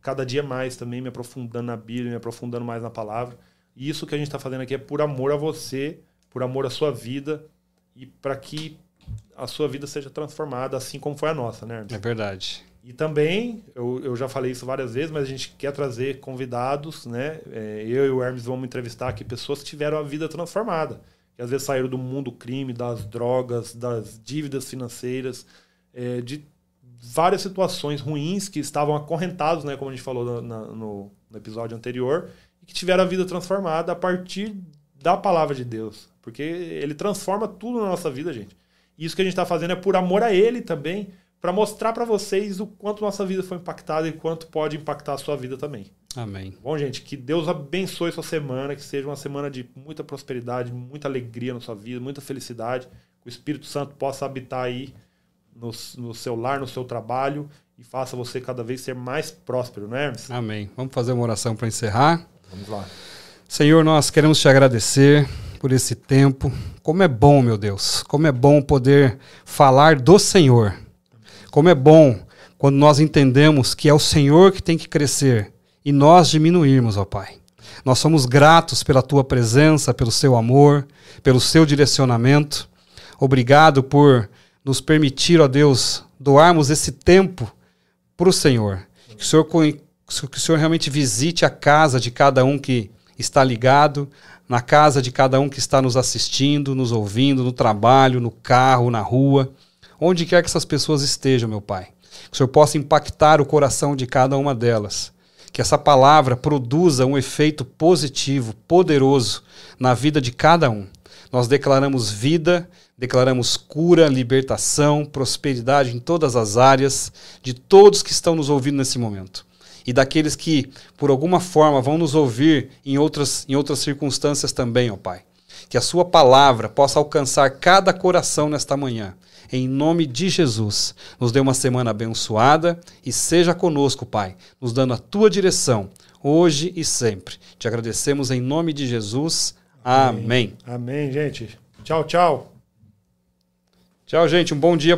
cada dia mais também me aprofundando na Bíblia, me aprofundando mais na palavra. E isso que a gente está fazendo aqui é por amor a você, por amor à sua vida e para que a sua vida seja transformada assim como foi a nossa, né? Hermes?
É verdade.
E também, eu, eu já falei isso várias vezes, mas a gente quer trazer convidados, né? É, eu e o Hermes vamos entrevistar aqui pessoas que tiveram a vida transformada. Que às vezes saíram do mundo do crime, das drogas, das dívidas financeiras, é, de várias situações ruins que estavam acorrentados, né? Como a gente falou no, no, no episódio anterior, e que tiveram a vida transformada a partir da palavra de Deus. Porque ele transforma tudo na nossa vida, gente. E isso que a gente está fazendo é por amor a ele também para mostrar para vocês o quanto nossa vida foi impactada e quanto pode impactar a sua vida também.
Amém.
Bom, gente, que Deus abençoe sua semana, que seja uma semana de muita prosperidade, muita alegria na sua vida, muita felicidade. Que o Espírito Santo possa habitar aí no, no seu lar, no seu trabalho e faça você cada vez ser mais próspero, não é, Hermes?
Amém. Vamos fazer uma oração para encerrar.
Vamos lá.
Senhor, nós queremos te agradecer por esse tempo. Como é bom, meu Deus, como é bom poder falar do Senhor como é bom quando nós entendemos que é o Senhor que tem que crescer e nós diminuirmos, ó Pai. Nós somos gratos pela tua presença, pelo seu amor, pelo seu direcionamento. Obrigado por nos permitir, ó Deus, doarmos esse tempo para o Senhor. Que o Senhor, que o Senhor realmente visite a casa de cada um que está ligado, na casa de cada um que está nos assistindo, nos ouvindo, no trabalho, no carro, na rua onde quer que essas pessoas estejam, meu Pai. Que o Senhor possa impactar o coração de cada uma delas. Que essa palavra produza um efeito positivo, poderoso na vida de cada um. Nós declaramos vida, declaramos cura, libertação, prosperidade em todas as áreas de todos que estão nos ouvindo nesse momento. E daqueles que, por alguma forma, vão nos ouvir em outras, em outras circunstâncias também, ó Pai. Que a Sua palavra possa alcançar cada coração nesta manhã em nome de Jesus. Nos dê uma semana abençoada e seja conosco, Pai, nos dando a tua direção, hoje e sempre. Te agradecemos em nome de Jesus. Amém.
Amém, Amém gente. Tchau, tchau.
Tchau, gente. Um bom dia.